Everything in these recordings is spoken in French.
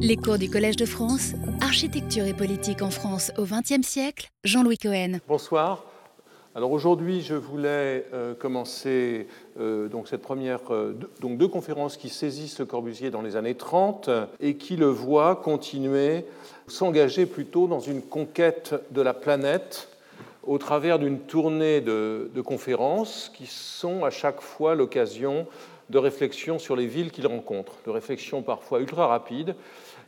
Les cours du Collège de France, Architecture et politique en France au XXe siècle, Jean-Louis Cohen. Bonsoir. Alors aujourd'hui, je voulais euh, commencer euh, donc cette première, euh, donc deux conférences qui saisissent le Corbusier dans les années 30 et qui le voient continuer, s'engager plutôt dans une conquête de la planète au travers d'une tournée de, de, conférences qui sont à chaque fois l'occasion de réflexions sur les villes qu'il rencontre, de réflexions parfois ultra rapides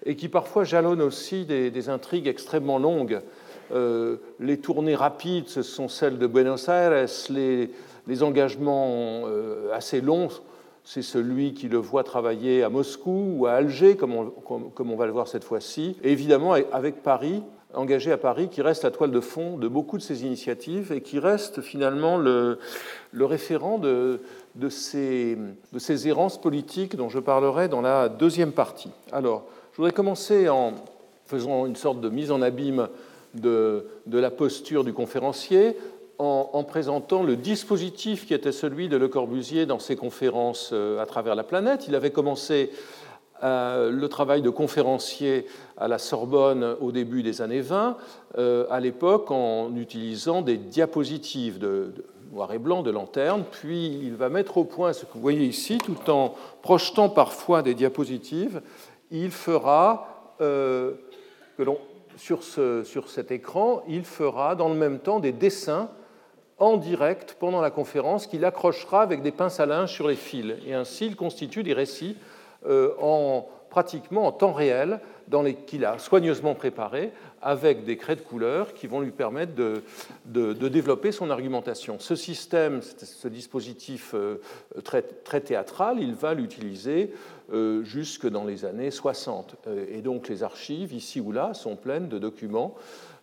et qui parfois jalonnent aussi des, intrigues extrêmement longues. Euh, les tournées rapides, ce sont celles de Buenos Aires, les, engagements euh, assez longs, c'est celui qui le voit travailler à Moscou ou à Alger, comme on, va le voir cette fois-ci, et évidemment avec Paris, engagé à Paris, qui reste la toile de fond de beaucoup de ces initiatives et qui reste finalement le, référent de, ces, de ces errances politiques dont je parlerai dans la deuxième partie. Alors, je voudrais commencer en faisant une sorte de mise en abîme de, la posture du conférencier, en, en, présentant le dispositif qui était celui de Le Corbusier dans ses conférences euh, à travers la planète. Il avait commencé euh, le travail de conférencier à la Sorbonne au début des années 20, euh, à l'époque en utilisant des diapositives de, de, noir et blanc, de lanterne, puis il va mettre au point ce que vous voyez ici, tout en projetant parfois des diapositives, il fera, euh, sur, ce, sur cet écran, il fera dans le même temps des dessins en direct pendant la conférence qu'il accrochera avec des pinces à linge sur les fils. Et ainsi, il constitue des récits euh, en, pratiquement en temps réel qu'il a soigneusement préparés avec des craies de couleur qui vont lui permettre de, développer son argumentation. Ce système, ce dispositif euh, très, très théâtral, il va l'utiliser euh, jusque dans les années 60. Et donc les archives, ici ou là, sont pleines de documents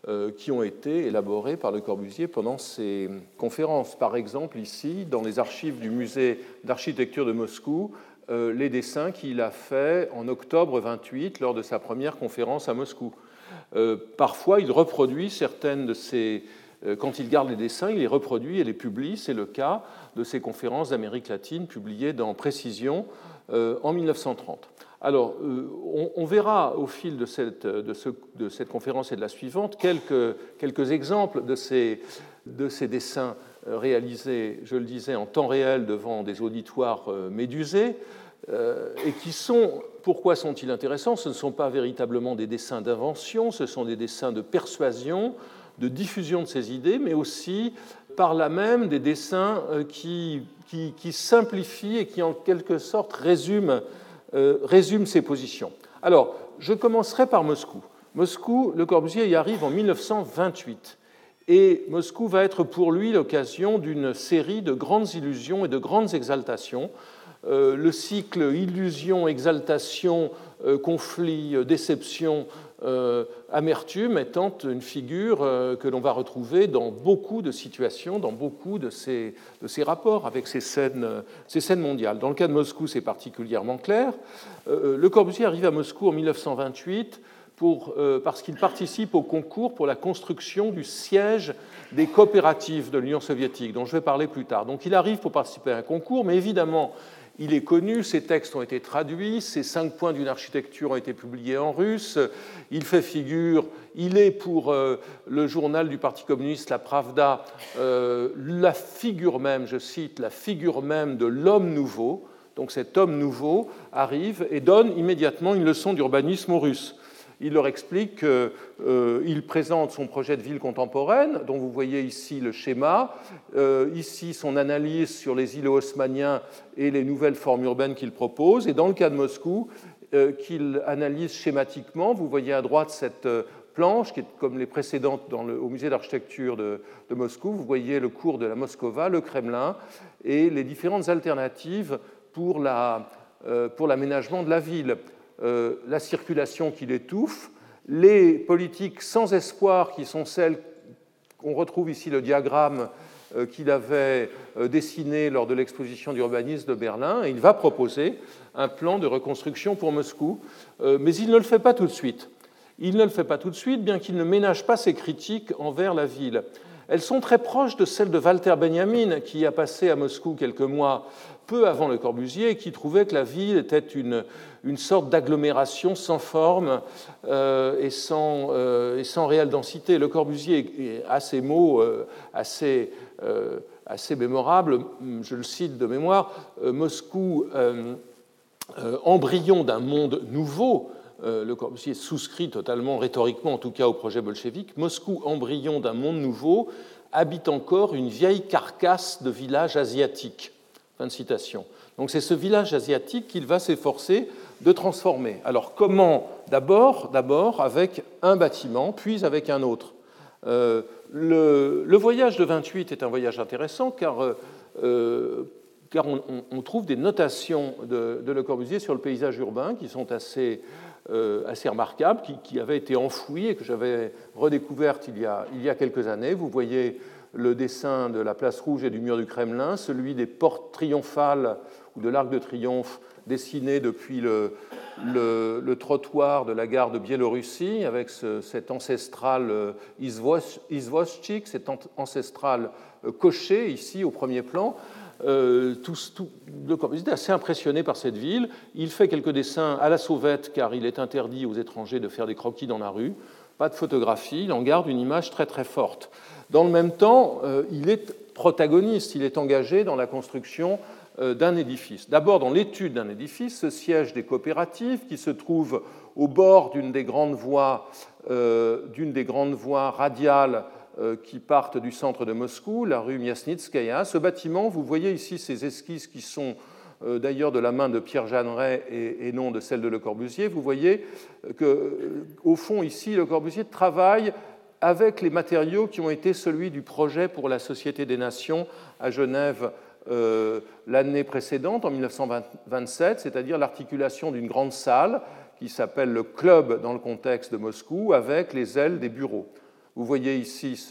euh, qui ont été élaborés par Le Corbusier pendant ses conférences. Par exemple, ici, dans les archives du musée d'architecture de Moscou, euh, les dessins qu'il a faits en octobre 28 lors de sa première conférence à Moscou. Euh, parfois, il reproduit certaines de ces. Euh, quand il garde les dessins, il les reproduit et les publie. C'est le cas de ses conférences d'Amérique latine publiées dans Précision en 1930. Alors, on, verra au fil de cette, de, ce, de cette, conférence et de la suivante quelques, quelques exemples de ces, de ces dessins réalisés, je le disais, en temps réel devant des auditoires médusés, euh, et qui sont, pourquoi sont-ils intéressants? Ce ne sont pas véritablement des dessins d'invention, ce sont des dessins de persuasion, de diffusion de ces idées, mais aussi par là même des dessins euh, qui simplifient et qui en quelque sorte résument, euh, résument ces positions. Alors, je commencerai par Moscou. Moscou, Le Corbusier y arrive en 1928. Et Moscou va être pour lui l'occasion d'une série de grandes illusions et de grandes exaltations. Euh, le cycle illusion, exaltation, euh, conflit, euh, déception, amertume étant une figure que l'on va retrouver dans beaucoup de situations, dans beaucoup de ces, de ces rapports avec ces scènes, ces scènes, mondiales. Dans le cas de Moscou, c'est particulièrement clair. Le Corbusier arrive à Moscou en 1928 pour, parce qu'il participe au concours pour la construction du siège des coopératives de l'Union soviétique, dont je vais parler plus tard. Donc il arrive pour participer à un concours, mais évidemment, il est connu, ses textes ont été traduits, ses cinq points d'une architecture ont été publiés en russe, il fait figure, il est pour euh, le journal du Parti communiste, la Pravda, euh, la figure même, je cite, la figure même de l'homme nouveau. Donc cet homme nouveau arrive et donne immédiatement une leçon d'urbanisme aux Russes il leur explique qu'il euh, présente son projet de ville contemporaine, dont vous voyez ici le schéma, euh, ici son analyse sur les îlots haussmanniens et les nouvelles formes urbaines qu'il propose, et dans le cas de Moscou, euh, qu'il analyse schématiquement. Vous voyez à droite cette planche, qui est comme les précédentes au musée d'architecture de, Moscou. Vous voyez le cours de la Moscova, le Kremlin, et les différentes alternatives pour l'aménagement la, de la ville. Euh, la circulation qui l'étouffe, les politiques sans espoir qui sont celles qu'on retrouve ici le diagramme euh, qu'il avait euh, dessiné lors de l'exposition d'urbanisme de Berlin, il va proposer un plan de reconstruction pour Moscou, mais il ne le fait pas tout de suite. Il ne le fait pas tout de suite, bien qu'il ne ménage pas ses critiques envers la ville. elles sont très proches de celles de Walter Benjamin, qui a passé à Moscou quelques mois peu avant Le Corbusier qui trouvait que la ville était une, une sorte d'agglomération sans forme euh, et, sans, euh, et, sans, réelle densité. Le Corbusier a ces mots euh, assez, assez mémorables, je le cite de mémoire, Moscou, embryon d'un monde nouveau, le Corbusier souscrit totalement rhétoriquement, en tout cas au projet bolchevique, Moscou, embryon d'un monde nouveau, habite encore une vieille carcasse de village asiatique. Fin de citation. Donc c'est ce village asiatique qu'il va s'efforcer de transformer. Alors comment? D'abord, d'abord avec un bâtiment, puis avec un autre. Euh, le, voyage de 28 est un voyage intéressant car, euh, euh, car on, trouve des notations de, Le Corbusier sur le paysage urbain qui sont assez, assez remarquables, qui, qui, avaient été enfouies et que j'avais redécouvertes il y, a, il y a quelques années. Vous voyez le dessin de la place rouge et du mur du Kremlin, celui des portes triomphales ou de l'arc de triomphe dessiné depuis le, trottoir de la gare de Biélorussie, avec cet ancestral euh, Izvoschik, cet ancestral euh, coché ici au premier plan. Euh, tout, est assez impressionné par cette ville. Il fait quelques dessins à la sauvette car il est interdit aux étrangers de faire des croquis dans la rue. Pas de photographie, il en garde une image très très forte. Dans le même temps, il est protagoniste, il est engagé dans la construction euh, d'un édifice. D'abord, dans l'étude d'un édifice, ce siège des coopératives qui se trouve au bord d'une des grandes voies, euh, d'une des grandes voies radiales euh, qui partent du centre de Moscou, la rue Miasnitskaya. Ce bâtiment, vous voyez ici ces esquisses qui sont d'ailleurs de la main de Pierre Jeanneret et, non de celle de Le Corbusier. Vous voyez qu'au fond, ici, Le Corbusier travaille avec les matériaux qui ont été celui du projet pour la Société des Nations à Genève euh, l'année précédente, en 1927, c'est-à-dire l'articulation d'une grande salle qui s'appelle le club dans le contexte de Moscou avec les ailes des bureaux. Vous voyez ici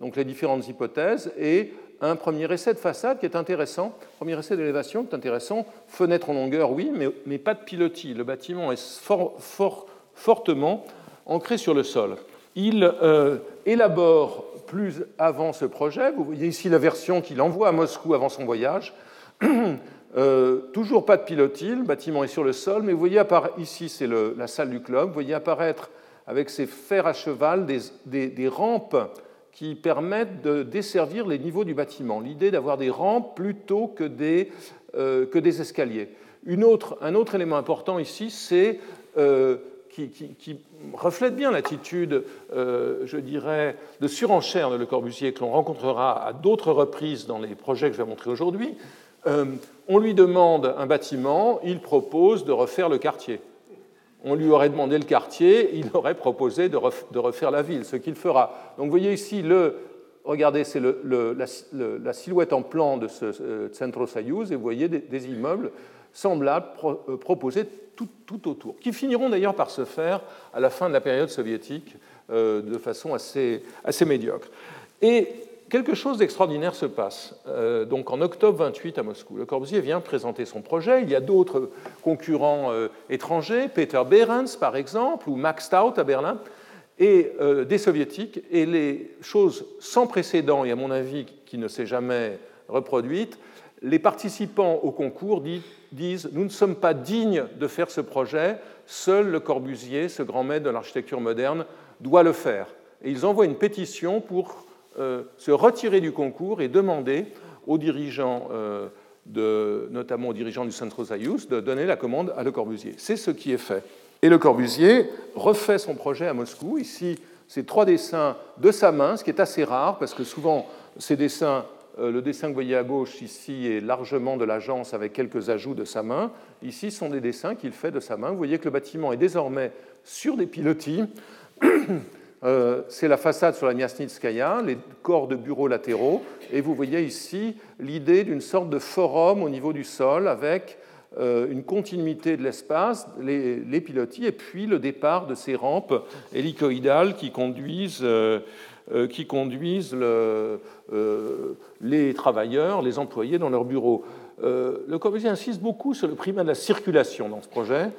donc les différentes hypothèses et un premier essai de façade qui est intéressant, premier essai d'élévation qui est intéressant, fenêtre en longueur, oui, mais, pas de pilotis. Le bâtiment est fortement ancré sur le sol. Il euh, élabore plus avant ce projet. Vous voyez ici la version qu'il envoie à Moscou avant son voyage. Euh, toujours pas de pilotis, le bâtiment est sur le sol, mais vous voyez apparaître, ici c'est la salle du club, vous voyez apparaître avec ces fers à cheval des, rampes qui permettent de desservir les niveaux du bâtiment. L'idée d'avoir des rampes plutôt que des, euh, escaliers. Un autre élément important ici, c'est euh, qui, reflète bien l'attitude, euh, je dirais, de surenchère de Le Corbusier que l'on rencontrera à d'autres reprises dans les projets que je vais montrer aujourd'hui. On lui demande un bâtiment, il propose de refaire le quartier. On lui aurait demandé le quartier, il aurait proposé de, refaire la ville, ce qu'il fera. Donc vous voyez ici, le, regardez, c'est la, silhouette en plan de ce euh, Centro Soyuz, et vous voyez des, immeubles semblables proposés tout, autour, qui finiront d'ailleurs par se faire à la fin de la période soviétique euh, de façon assez, assez médiocre. Et quelque chose d'extraordinaire se passe. Euh, donc en octobre 28 à Moscou, Le Corbusier vient présenter son projet. Il y a d'autres concurrents euh, étrangers, Peter Behrens par exemple, ou Max Stout à Berlin, et des soviétiques. Et les choses sans précédent, et à mon avis qui ne s'est jamais reproduite, les participants au concours disent Nous ne sommes pas dignes de faire ce projet, seul Le Corbusier, ce grand maître de l'architecture moderne, doit le faire. Et ils envoient une pétition pour euh, se retirer du concours et demander aux dirigeants, euh, notamment aux dirigeants du Centro Zayus, de donner la commande à Le Corbusier. C'est ce qui est fait. Et Le Corbusier refait son projet à Moscou. Ici, c'est trois dessins de sa main, ce qui est assez rare, parce que souvent, ces dessins euh, le dessin que vous voyez à gauche ici est largement de l'agence avec quelques ajouts de sa main. Ici sont des dessins qu'il fait de sa main. Vous voyez que le bâtiment est désormais sur des pilotis. Euh, c'est la façade sur la Miasnitskaya, les corps de bureaux latéraux. Et vous voyez ici l'idée d'une sorte de forum au niveau du sol avec euh, une continuité de l'espace, les, pilotis, et puis le départ de ces rampes hélicoïdales qui conduisent euh, les travailleurs, les employés dans leurs bureaux. Le Corbusier insiste beaucoup sur le primat de la circulation dans ce projet.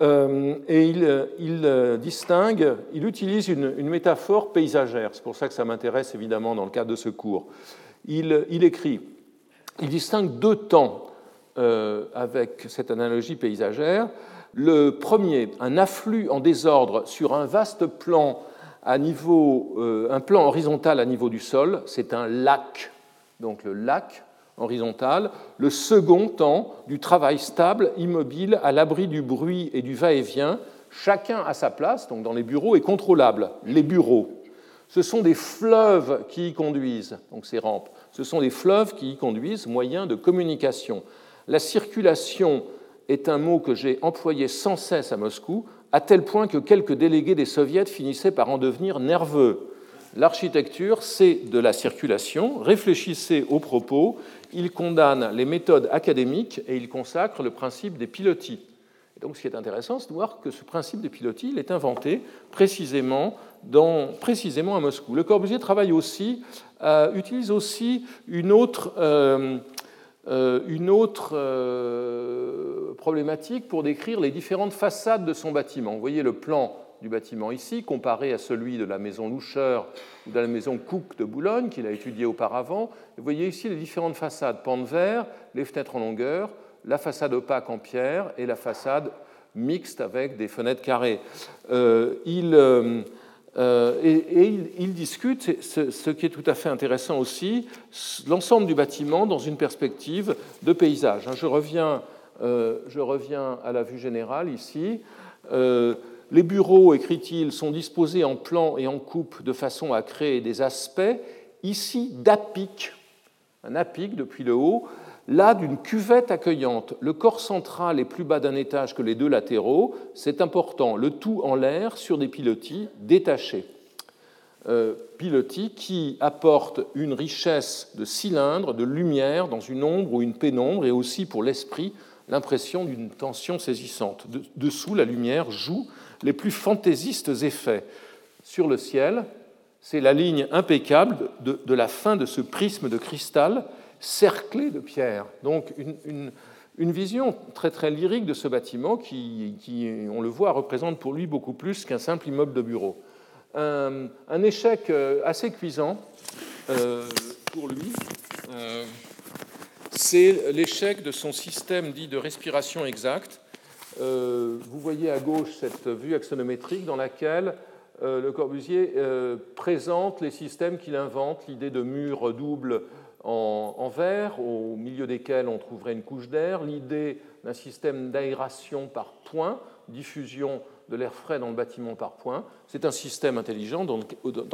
Et il, distingue, il utilise une, métaphore paysagère. C'est pour ça que ça m'intéresse évidemment dans le cadre de ce cours. Il, écrit il distingue deux temps avec cette analogie paysagère. Le premier, un afflux en désordre sur un vaste plan à niveau, euh, un plan horizontal à niveau du sol, c'est un lac. Donc le lac horizontal. Le second temps du travail stable, immobile, à l'abri du bruit et du va-et-vient, chacun à sa place, donc dans les bureaux, et contrôlable. Les bureaux. Ce sont des fleuves qui y conduisent, donc ces rampes. Ce sont des fleuves qui y conduisent, moyens de communication. La circulation est un mot que j'ai employé sans cesse à Moscou, à tel point que quelques délégués des soviets finissaient par en devenir nerveux. L'architecture, c'est de la circulation. Réfléchissez aux propos. Il condamne les méthodes académiques et il consacre le principe des pilotis. Et donc, ce qui est intéressant, c'est de voir que ce principe des pilotis il est inventé précisément, dans, précisément à Moscou. Le Corbusier travaille aussi, euh, utilise aussi une autre. Euh, euh, une autre problématique pour décrire les différentes façades de son bâtiment. Vous voyez le plan du bâtiment ici, comparé à celui de la maison Loucheur ou de la maison Cook de Boulogne, qu'il a étudié auparavant. Vous voyez ici les différentes façades pans de verre, les fenêtres en longueur, la façade opaque en pierre et la façade mixte avec des fenêtres carrées. Euh, il, euh, et, il, discute, ce, qui est tout à fait intéressant aussi, l'ensemble du bâtiment dans une perspective de paysage. Hein, je reviens, euh, je reviens à la vue générale ici. Les bureaux, écrit-il, sont disposés en plan et en coupe de façon à créer des aspects, ici d'apic, un apic depuis le haut, là d'une cuvette accueillante. Le corps central est plus bas d'un étage que les deux latéraux, c'est important, le tout en l'air sur des pilotis détachés. Euh, pilotis qui apportent une richesse de cylindres, de lumière dans une ombre ou une pénombre et aussi pour l'esprit l'impression d'une tension saisissante. dessous, la lumière joue les plus fantaisistes effets. Sur le ciel, c'est la ligne impeccable de la fin de ce prisme de cristal cerclé de pierres. Donc une, vision très très lyrique de ce bâtiment qui, on le voit, représente pour lui beaucoup plus qu'un simple immeuble de bureau. Un, échec euh, assez cuisant euh, pour lui, euh, c'est l'échec de son système dit de respiration exacte. Vous voyez à gauche cette vue axonométrique dans laquelle le Corbusier présente les systèmes qu'il invente, l'idée de murs doubles en, verre, au milieu desquels on trouverait une couche d'air, l'idée d'un système d'aération par point, diffusion de l'air frais dans le bâtiment par point. C'est un système intelligent dans,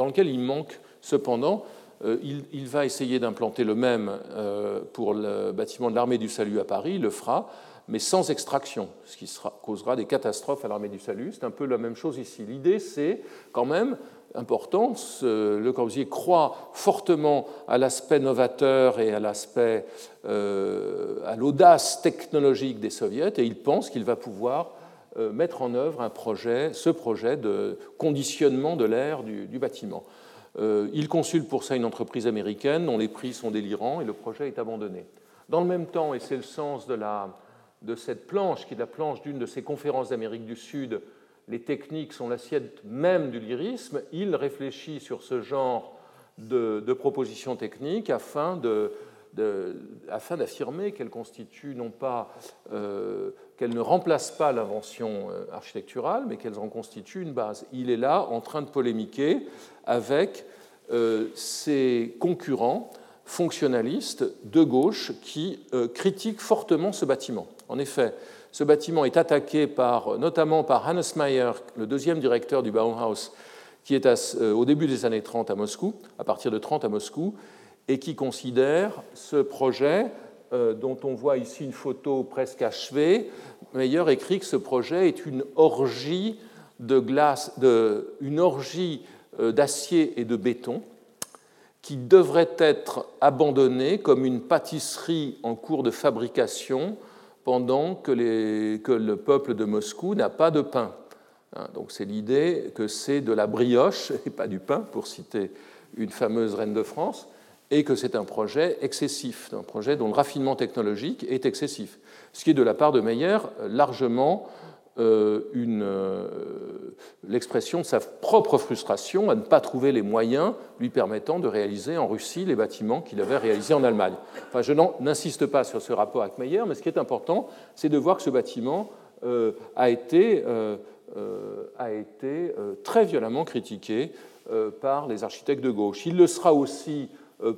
lequel il manque cependant, euh, il, va essayer d'implanter le même euh, pour le bâtiment de l'armée du salut à Paris, il le fera, mais sans extraction, ce qui causera des catastrophes à l'armée du salut. C'est un peu la même chose ici. L'idée, c'est quand même importance. Le Corbusier croit fortement à l'aspect novateur et à l'aspect, euh, à l'audace technologique des soviets, et il pense qu'il va pouvoir euh, mettre en œuvre un projet, ce projet de conditionnement de l'air du, bâtiment. Euh, il consulte pour ça une entreprise américaine dont les prix sont délirants et le projet est abandonné. Dans le même temps, et c'est le sens de, la, de cette planche, qui est la planche d'une de ces conférences d'Amérique du Sud les techniques sont l'assiette même du lyrisme, il réfléchit sur ce genre de, propositions techniques afin d'affirmer qu'elles non pas euh, ne remplacent pas l'invention euh, architecturale, mais qu'elles en constituent une base. Il est là en train de polémiquer avec euh, ses concurrents fonctionnalistes de gauche qui critiquent fortement ce bâtiment. En effet, ce bâtiment est attaqué par, notamment par Hannes Mayer, le deuxième directeur du Bauhaus, qui est euh, au début des années 30 à Moscou, à partir de 30 à Moscou, et qui considère ce projet, euh, dont on voit ici une photo presque achevée. Mayer écrit que ce projet est une orgie une orgie euh, d'acier et de béton qui devrait être abandonnée comme une pâtisserie en cours de fabrication pendant que, le peuple de Moscou n'a pas de pain. Hein, donc c'est l'idée que c'est de la brioche et pas du pain, pour citer une fameuse reine de France, et que c'est un projet excessif, un projet dont le raffinement technologique est excessif. Ce qui est de la part de Meyer largement l'expression de sa propre frustration à ne pas trouver les moyens lui permettant de réaliser en Russie les bâtiments qu'il avait réalisés en Allemagne. Enfin, je n'insiste pas sur ce rapport avec Meyer, mais ce qui est important, c'est de voir que ce bâtiment a été euh, a été euh, très violemment critiqué euh, par les architectes de gauche. Il le sera aussi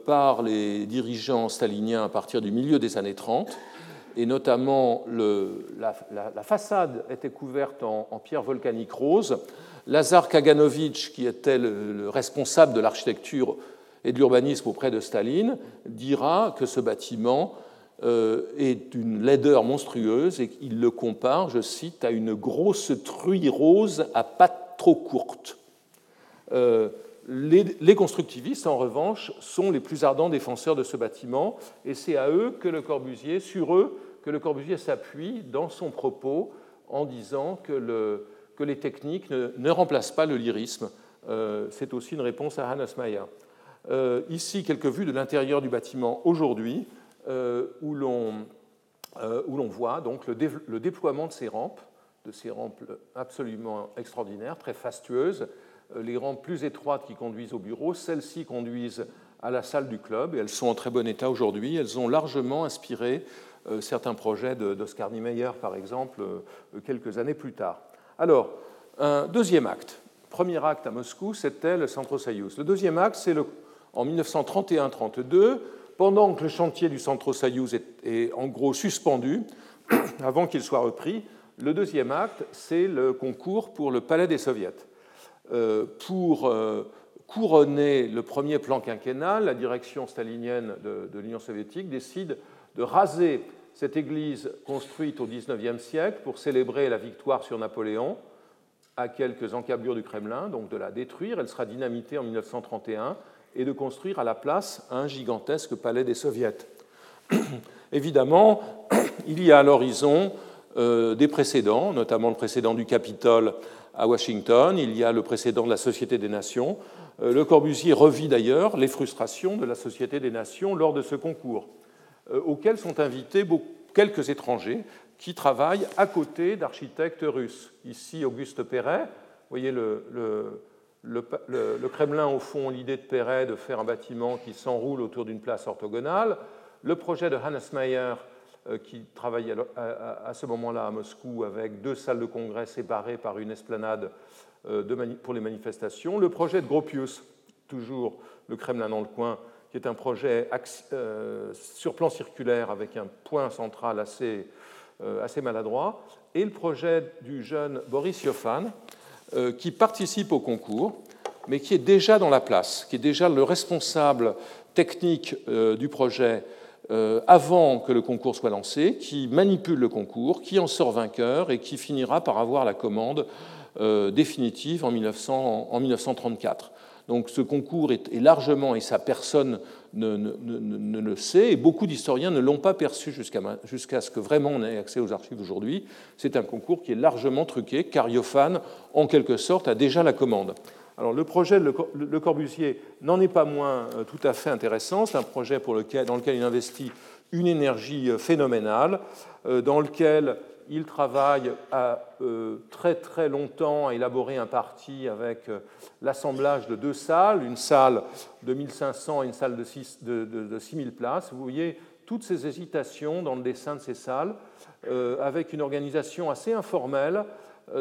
par les dirigeants staliniens à partir du milieu des années 30, et notamment la, façade était couverte en, pierre volcanique rose. Lazar Kaganovich, qui était le responsable de l'architecture et de l'urbanisme auprès de Staline, dira que ce bâtiment euh, est d'une laideur monstrueuse et il le compare, je cite, à une grosse truie rose à pattes trop courtes. Euh, les, constructivistes, en revanche, sont les plus ardents défenseurs de ce bâtiment, et c'est à eux que le Corbusier, sur eux, que le Corbusier s'appuie dans son propos en disant que, les techniques ne, remplacent pas le lyrisme. Euh, c'est aussi une réponse à Hannes Mayer. ici, quelques vues de l'intérieur du bâtiment aujourd'hui. Euh, euh, où l'on voit donc le, déploiement de ces rampes, de ces rampes absolument extraordinaires, très fastueuses, euh, les rampes plus étroites qui conduisent au bureau, celles-ci conduisent à la salle du club, et elles sont en très bon état aujourd'hui. Elles ont largement inspiré certains projets d'Oscar Niemeyer, par exemple, quelques années plus tard. Alors, un deuxième acte. Premier acte à Moscou, c'était le Centro Soyuz. Le deuxième acte, c'est en 1931-32, pendant que le chantier du Centro Soyuz est, en gros suspendu, avant qu'il soit repris, le deuxième acte, c'est le concours pour le Palais des Soviets. Euh, pour euh, couronner le premier plan quinquennal, la direction stalinienne de, l'Union soviétique décide de raser cette église construite au XIXe siècle pour célébrer la victoire sur Napoléon à quelques encablures du Kremlin, donc de la détruire. Elle sera dynamitée en 1931 et de construire à la place un gigantesque palais des soviets. Évidemment, il y a à l'horizon euh, des précédents, notamment le précédent du Capitole à Washington, il y a le précédent de la Société des Nations. Euh, le Corbusier revit d'ailleurs les frustrations de la Société des Nations lors de ce concours, euh, auquel sont invités quelques étrangers qui travaillent à côté d'architectes russes. Ici, Auguste Perret, vous voyez le le, Kremlin, au fond, l'idée de Perret de faire un bâtiment qui s'enroule autour d'une place orthogonale, le projet de Hannes Mayer, euh, qui travaillait à, ce moment-là à Moscou avec deux salles de congrès séparées par une esplanade euh, pour les manifestations, le projet de Gropius, toujours le Kremlin dans le coin, qui est un projet euh, sur plan circulaire avec un point central assez, assez maladroit, et le projet du jeune Boris Yofan, euh, qui participe au concours, mais qui est déjà dans la place, qui est déjà le responsable technique euh, du projet euh, avant que le concours soit lancé, qui manipule le concours, qui en sort vainqueur et qui finira par avoir la commande définitive en, 1934. Donc ce concours est, largement, et sa personne ne, le sait, et beaucoup d'historiens ne l'ont pas perçu jusqu'à ce que vraiment on ait accès aux archives aujourd'hui. C'est un concours qui est largement truqué, car Yoffan, en quelque sorte, a déjà la commande. Alors le projet de Le Corbusier n'en est pas moins euh, tout à fait intéressant. C'est un projet dans lequel il investit une énergie euh, phénoménale, euh, dans lequel il travaille euh, très très longtemps à élaborer un parti avec euh, l'assemblage de deux salles, une salle de 1500 et une salle de, 6, de, 6000 places. Vous voyez toutes ces hésitations dans le dessin de ces salles, euh, avec une organisation assez informelle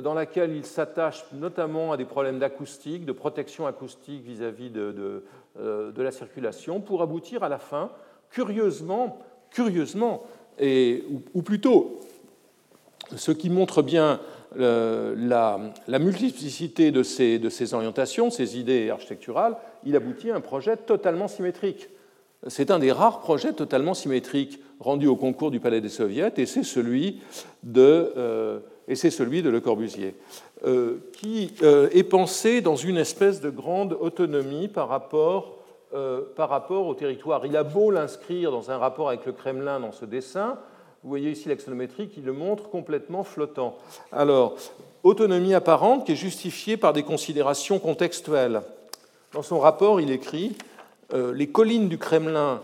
dans laquelle il s'attache notamment à des problèmes d'acoustique, de protection acoustique vis-à-vis de, la circulation, pour aboutir à la fin, curieusement, curieusement, ou plutôt ce qui montre bien euh, la, multiplicité de ces, orientations, ces idées architecturales, il aboutit à un projet totalement symétrique. C'est un des rares projets totalement symétriques rendus au concours du Palais des Soviets, et c'est celui de, euh, et c'est celui de Le Corbusier, euh, qui est pensé dans une espèce de grande autonomie par rapport, par rapport au territoire. Il a beau l'inscrire dans un rapport avec le Kremlin dans ce dessin, vous voyez ici l'axonométrie qui le montre complètement flottant. Alors, autonomie apparente qui est justifiée par des considérations contextuelles. Dans son rapport, il écrit euh, Les collines du Kremlin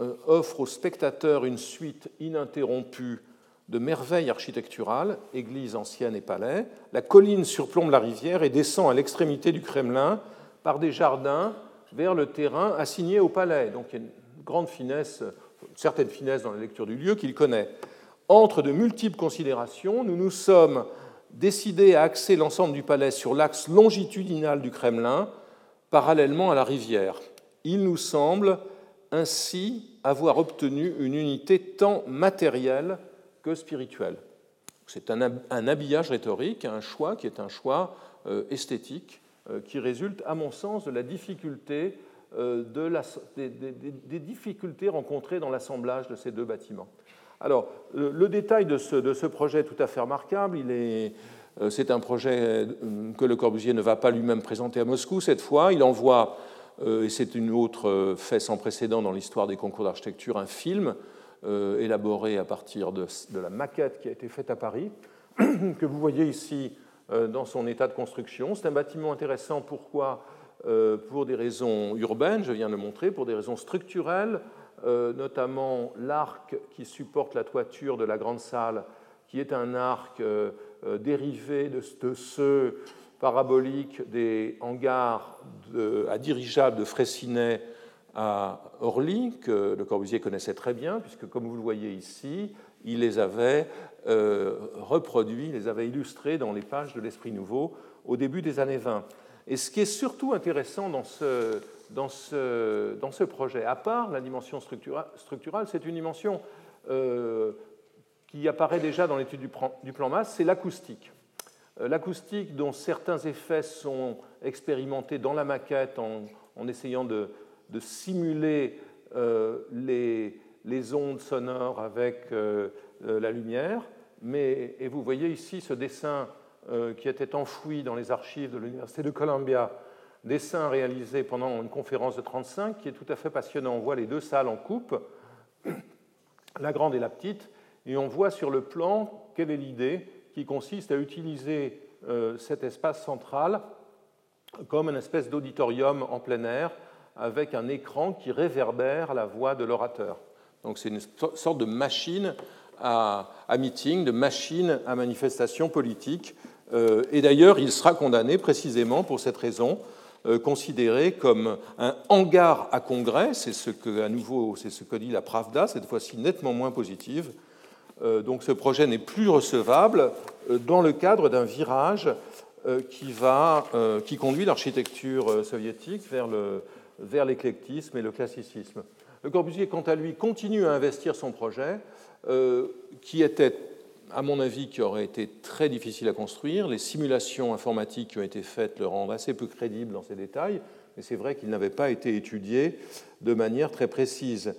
euh, offrent aux spectateurs une suite ininterrompue de merveilles architecturales, églises anciennes et palais. La colline surplombe la rivière et descend à l'extrémité du Kremlin par des jardins vers le terrain assigné au palais. Donc il y a une grande finesse, une certaine finesse dans la lecture du lieu qu'il connaît. Entre de multiples considérations, nous nous sommes décidés à axer l'ensemble du palais sur l'axe longitudinal du Kremlin, parallèlement à la rivière. Il nous semble ainsi avoir obtenu une unité tant matérielle que spirituelle. C'est un, habillage rhétorique, un choix qui est un choix euh, esthétique, euh, qui résulte, à mon sens, de la difficulté la, des, difficultés rencontrées dans l'assemblage de ces deux bâtiments. Alors, le, détail de ce, projet est tout à fait remarquable. C'est un projet que Le Corbusier ne va pas lui-même présenter à Moscou cette fois. Il envoie euh, et c'est une autre euh, fait sans précédent dans l'histoire des concours d'architecture, un film euh, élaboré à partir de, la maquette qui a été faite à Paris, que vous voyez ici dans son état de construction. C'est un bâtiment intéressant, pourquoi? Pour des raisons urbaines, je viens de le montrer, pour des raisons structurelles, notamment l'arc qui supporte la toiture de la grande salle, qui est un arc dérivé de, ceux parabolique des hangars à dirigeables de Fraissinet à Orly, que Le Corbusier connaissait très bien, puisque comme vous le voyez ici, il les avait euh, reproduits, les avait illustrés dans les pages de l'Esprit Nouveau au début des années 20. Et ce qui est surtout intéressant dans ce, dans ce, dans ce projet, à part la dimension structurale, c'est une dimension euh, qui apparaît déjà dans l'étude du, plan masse, c'est l'acoustique. Euh, l'acoustique, dont certains effets sont expérimentés dans la maquette en, essayant de, simuler euh, les, ondes sonores avec la lumière. Mais, et vous voyez ici ce dessin qui était enfoui dans les archives de l'Université de Columbia, dessin réalisé pendant une conférence de 35 qui est tout à fait passionnant. On voit les deux salles en coupe, la grande et la petite, et on voit sur le plan quelle est l'idée qui consiste à utiliser euh, cet espace central comme une espèce d'auditorium en plein air avec un écran qui réverbère la voix de l'orateur. Donc c'est une sorte de machine à, meeting, de machine à manifestation politique. Euh, et d'ailleurs, il sera condamné précisément pour cette raison, euh, considéré comme un hangar à congrès. C'est ce que, à nouveau, c'est ce que dit la Pravda, cette fois-ci nettement moins positive. Euh, donc ce projet n'est plus recevable dans le cadre d'un virage qui, va, qui conduit l'architecture soviétique vers l'éclectisme et le classicisme. Le Corbusier, quant à lui, continue à investir son projet, qui était, à mon avis, qui aurait été très difficile à construire. Les simulations informatiques qui ont été faites le rendent assez peu crédible dans ses détails, mais c'est vrai qu'il n'avait pas été étudié de manière très précise.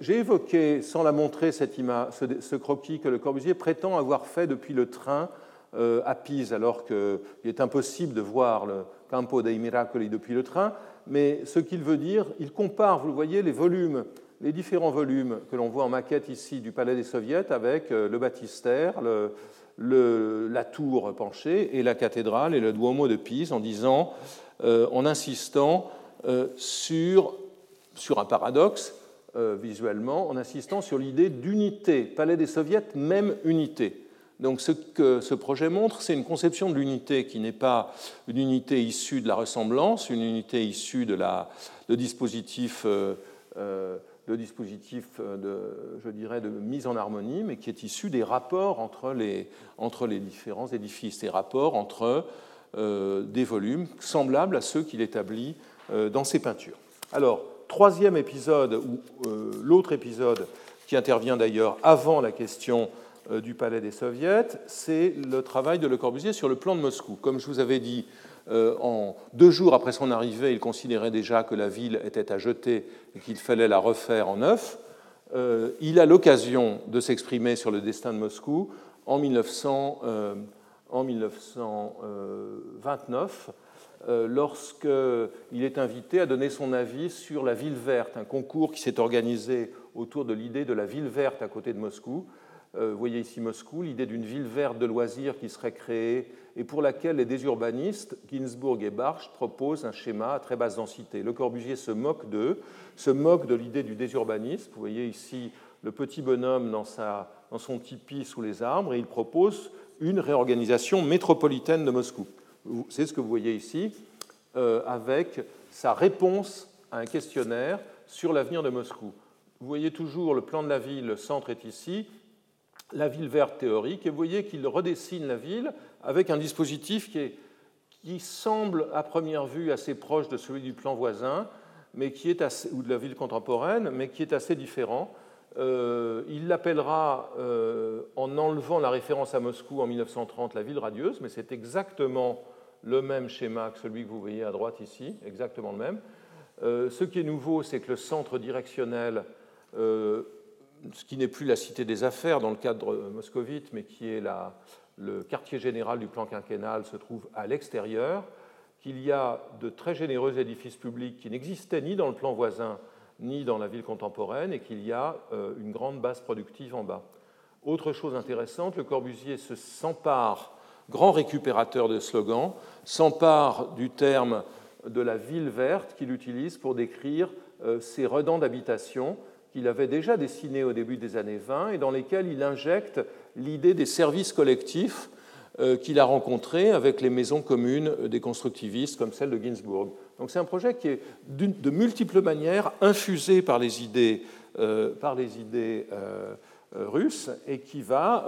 J'ai évoqué, sans la montrer, cette image, ce, croquis que Le Corbusier prétend avoir fait depuis le train euh, à Pise, alors qu'il est impossible de voir le Campo dei Miracoli depuis le train. Mais ce qu'il veut dire, il compare, vous le voyez, les volumes, les différents volumes que l'on voit en maquette ici du Palais des Soviets avec euh, le baptistère, la tour penchée et la cathédrale et le Duomo de Pise, en disant, euh, en insistant sur, sur un paradoxe euh, visuellement en insistant sur l'idée d'unité. Palais des Soviets, même unité. Donc ce que ce projet montre, c'est une conception de l'unité qui n'est pas une unité issue de la ressemblance, une unité issue de la, dispositif, euh, euh, de, dispositif de, je dirais, de mise en harmonie, mais qui est issue des rapports entre les, entre les différents édifices, des rapports entre des volumes semblables à ceux qu'il établit dans ses peintures. Alors, troisième épisode, ou euh, l'autre épisode qui intervient d'ailleurs avant la question euh, du palais des soviets, c'est le travail de Le Corbusier sur le plan de Moscou. Comme je vous avais dit, euh, en deux jours après son arrivée, il considérait déjà que la ville était à jeter et qu'il fallait la refaire en neuf. il a l'occasion de s'exprimer sur le destin de Moscou en, 1900, en 1929 euh, lorsqu'il est invité à donner son avis sur la ville verte, un concours qui s'est organisé autour de l'idée de la ville verte à côté de Moscou. Euh, vous voyez ici Moscou, l'idée d'une ville verte de loisirs qui serait créée et pour laquelle les désurbanistes, Ginsburg et Barsch, proposent un schéma à très basse densité. Le Corbusier se moque d'eux, se moque de l'idée du désurbanisme. Vous voyez ici le petit bonhomme dans, dans son tipi sous les arbres et il propose une réorganisation métropolitaine de Moscou. C'est ce que vous voyez ici, euh, avec sa réponse à un questionnaire sur l'avenir de Moscou. Vous voyez toujours le plan de la ville, le centre est ici, la ville verte théorique, et vous voyez qu'il redessine la ville avec un dispositif qui, est, qui, semble à première vue assez proche de celui du plan voisin, mais qui est ou de la ville contemporaine, mais qui est assez différent. Euh, il l'appellera, euh, en enlevant la référence à Moscou en 1930, la ville radieuse, mais c'est exactement le même schéma que celui que vous voyez à droite ici, exactement le même. Euh, ce qui est nouveau, c'est que le centre directionnel, ce qui n'est plus la cité des affaires dans le cadre moscovite, mais qui est le quartier général du plan quinquennal, se trouve à l'extérieur, qu'il y a de très généreux édifices publics qui n'existaient ni dans le plan voisin, ni dans la ville contemporaine, et qu'il y a euh, une grande base productive en bas. Autre chose intéressante, le Corbusier s'empare, grand récupérateur de slogans, s'empare du terme de la ville verte qu'il utilise pour décrire euh, ces redans d'habitation qu'il avait déjà dessinés au début des années 20 et dans lesquels il injecte l'idée des services collectifs euh, qu'il a rencontrés avec les maisons communes des constructivistes comme celle de Ginsburg. Donc c'est un projet qui est de multiples manières infusé par les idées, euh, par les idées euh, russes et qui va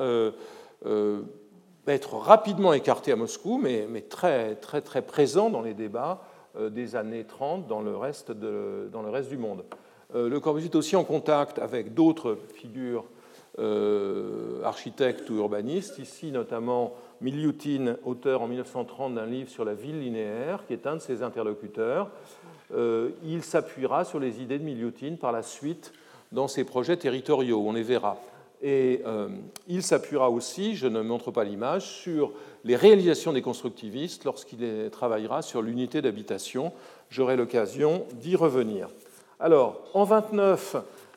être rapidement écarté à Moscou, mais, mais, très, très, très présent dans les débats des années 30 dans le reste, de, dans le reste du monde. Le Corbusier est aussi en contact avec d'autres figures architectes ou urbanistes, ici notamment Miliutin, auteur en 1930 d'un livre sur la ville linéaire, qui est un de ses interlocuteurs. Euh, il s'appuiera sur les idées de Miliutin par la suite dans ses projets territoriaux, on les verra. Et euh, il s'appuiera aussi, je ne montre pas l'image, sur les réalisations des constructivistes lorsqu'il travaillera sur l'unité d'habitation. J'aurai l'occasion d'y revenir. Alors, en 29,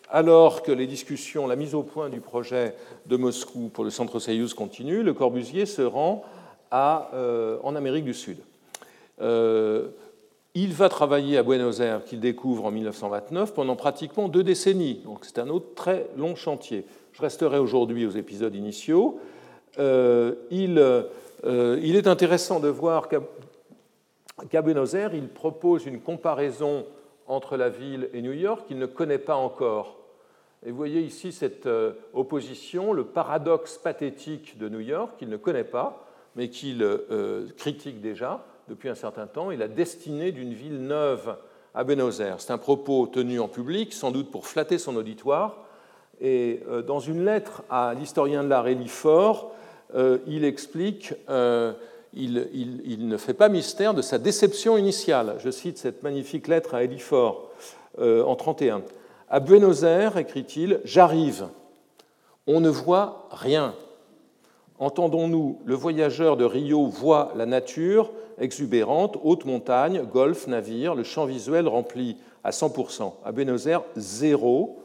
alors que les discussions, la mise au point du projet de Moscou pour le centre Soyuz continue, le Corbusier se rend euh, en Amérique du Sud. Euh, il va travailler à Buenos Aires, qu'il découvre en 1929, pendant pratiquement deux décennies. Donc c'est un autre très long chantier. Je resterai aujourd'hui aux épisodes initiaux. Euh, il, il, est intéressant de voir qu'à Buenos Aires, il propose une comparaison entre la ville et New York qu'il ne connaît pas encore. Et vous voyez ici cette euh, opposition, le paradoxe pathétique de New York qu'il ne connaît pas, mais qu'il euh, critique déjà depuis un certain temps, et la destinée d'une ville neuve à Buenos Aires. C'est un propos tenu en public, sans doute pour flatter son auditoire. Et euh, dans une lettre à l'historien de l'art Elie Faure, il explique il, ne fait pas mystère de sa déception initiale. Je cite cette magnifique lettre à Elifort euh, en 31. À Buenos Aires, écrit-il, j'arrive. On ne voit rien. Entendons-nous, le voyageur de Rio voit la nature exubérante, haute montagne, golfe, navire, le champ visuel rempli à 100%. À Buenos Aires, zéro,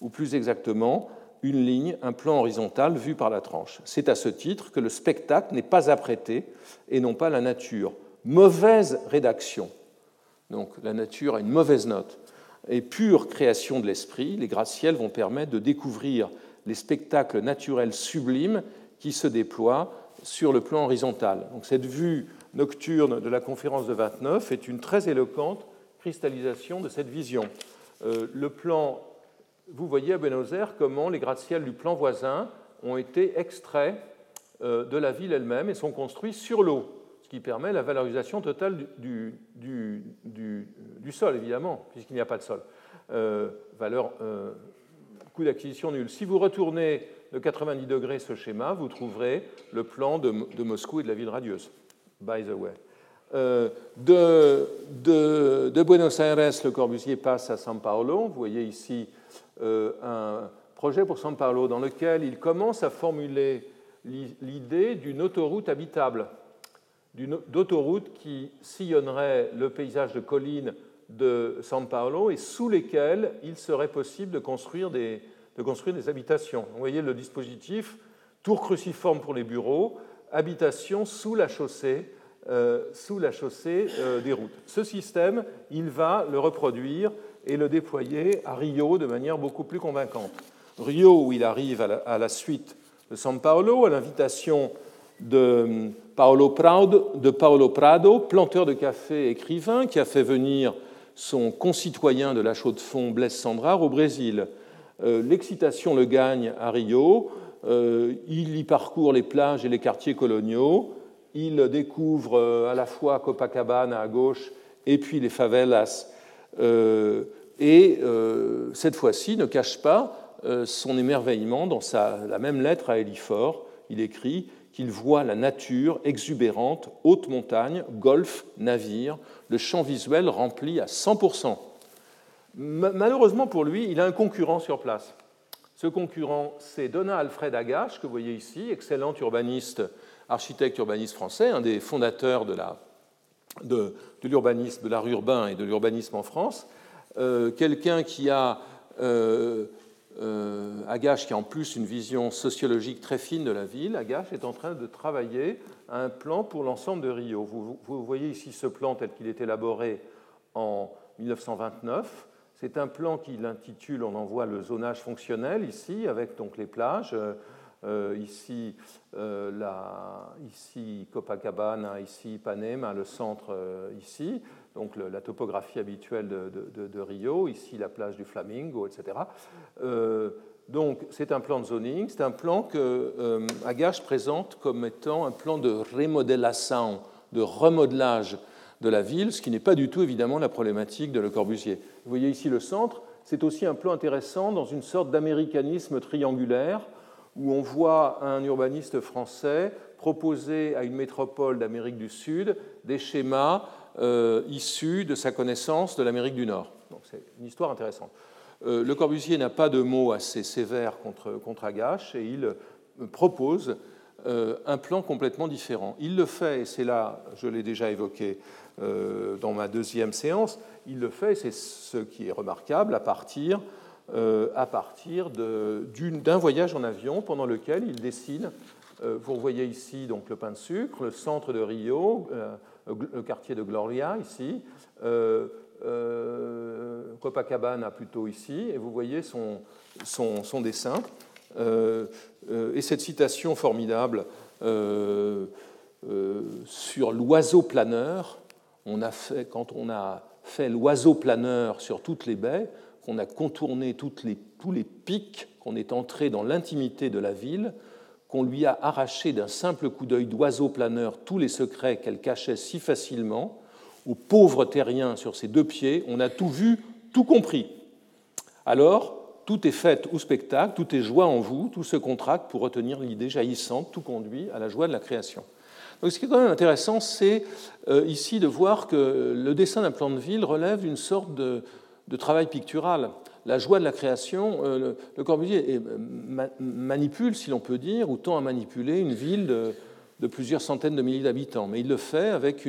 ou plus exactement, une ligne, un plan horizontal vu par la tranche. C'est à ce titre que le spectacle n'est pas apprêté et non pas la nature. Mauvaise rédaction. Donc la nature a une mauvaise note. Et pure création de l'esprit, les gratte-ciels vont permettre de découvrir les spectacles naturels sublimes qui se déploient sur le plan horizontal. Donc cette vue nocturne de la conférence de 29 est une très éloquente cristallisation de cette vision. Euh, le plan vous voyez à Buenos Aires comment les gratte-ciels du plan voisin ont été extraits euh, de la ville elle-même et sont construits sur l'eau, ce qui permet la valorisation totale du, sol, évidemment, puisqu'il n'y a pas de sol. Euh, valeur, euh, coût d'acquisition nul. Si vous retournez de 90 degrés ce schéma, vous trouverez le plan de, Moscou et de la ville radieuse, by the way. de, de, Buenos Aires, le Corbusier passe à São Paulo. Vous voyez ici euh, un projet pour San Paulo dans lequel il commence à formuler l'idée d'une autoroute habitable, d'autoroute qui sillonnerait le paysage de collines de San Paulo et sous lesquelles il serait possible de construire des, de construire des habitations. Vous voyez le dispositif, tour cruciforme pour les bureaux, habitation sous la chaussée, euh, sous la chaussée euh, des routes. Ce système, il va le reproduire et le déployer à Rio de manière beaucoup plus convaincante. Rio, où il arrive à la, suite de San Paolo, à l'invitation de Paolo, Prado, de Paolo Prado, planteur de café écrivain, qui a fait venir son concitoyen de la Chaux-de-Fonds, Blaise Sandrard, au Brésil. Euh, l'excitation le gagne à Rio, euh, il y parcourt les plages et les quartiers coloniaux, il découvre euh, à la fois Copacabana à gauche et puis les favelas. Et cette fois-ci ne cache pas son émerveillement dans sa, la même lettre à Elifort. Il écrit qu'il voit la nature exubérante, haute montagne, golfe, navire, le champ visuel rempli à 100%. Malheureusement pour lui, il a un concurrent sur place. Ce concurrent, c'est Donna Alfred Agache, que vous voyez ici, excellent urbaniste, architecte urbaniste français, un des fondateurs de, de, l'urbanisme, de l'art urbain et de l'urbanisme en France. Euh, quelqu'un qui a, euh, euh, Agache, qui a en plus une vision sociologique très fine de la ville, Agache est en train de travailler un plan pour l'ensemble de Rio. Vous, vous, voyez ici ce plan tel qu'il est élaboré en 1929. C'est un plan qu'il intitule, on en voit le zonage fonctionnel ici, avec donc les plages. Euh, ici, euh, ici Copacabana, ici Panema, le centre euh, ici, donc la topographie habituelle de, Rio, ici la plage du Flamingo, etc. donc c'est un plan de zoning, c'est un plan que Agache présente comme étant un plan de remodélisation, de remodelage de la ville, ce qui n'est pas du tout évidemment la problématique de Le Corbusier. Vous voyez ici le centre, c'est aussi un plan intéressant dans une sorte d'américanisme triangulaire où on voit un urbaniste français proposer à une métropole d'Amérique du Sud des schémas euh, issus de sa connaissance de l'Amérique du Nord. Donc c'est une histoire intéressante. Euh, le Corbusier n'a pas de mots assez sévères contre, contre Agache et il propose euh, un plan complètement différent. Il le fait, et c'est là, je l'ai déjà évoqué dans ma deuxième séance, il le fait, c'est ce qui est remarquable, à partir, à partir d'un voyage en avion pendant lequel il dessine, vous voyez ici donc le pain de sucre, le centre de Rio, le quartier de Gloria ici, Copacabana plutôt ici, et vous voyez son, dessin. Euh, euh, et cette citation formidable euh, sur l'oiseau planeur, on a fait, quand on a fait l'oiseau planeur sur toutes les baies, qu'on a contourné les, tous les pics, qu'on est entré dans l'intimité de la ville, qu'on lui a arraché d'un simple coup d'œil d'oiseau planeur tous les secrets qu'elle cachait si facilement, au pauvre terrien sur ses deux pieds, on a tout vu, tout compris. Alors, tout est fait au spectacle, tout est joie en vous, tout se contracte pour retenir l'idée jaillissante, tout conduit à la joie de la création. Donc, ce qui est quand même intéressant, c'est euh, ici de voir que le dessin d'un plan de ville relève d'une sorte de, travail pictural. La joie de la création, euh, le, Corbusier manipule, si l'on peut dire, ou tend à manipuler une ville de, plusieurs centaines de milliers d'habitants, mais il le fait avec,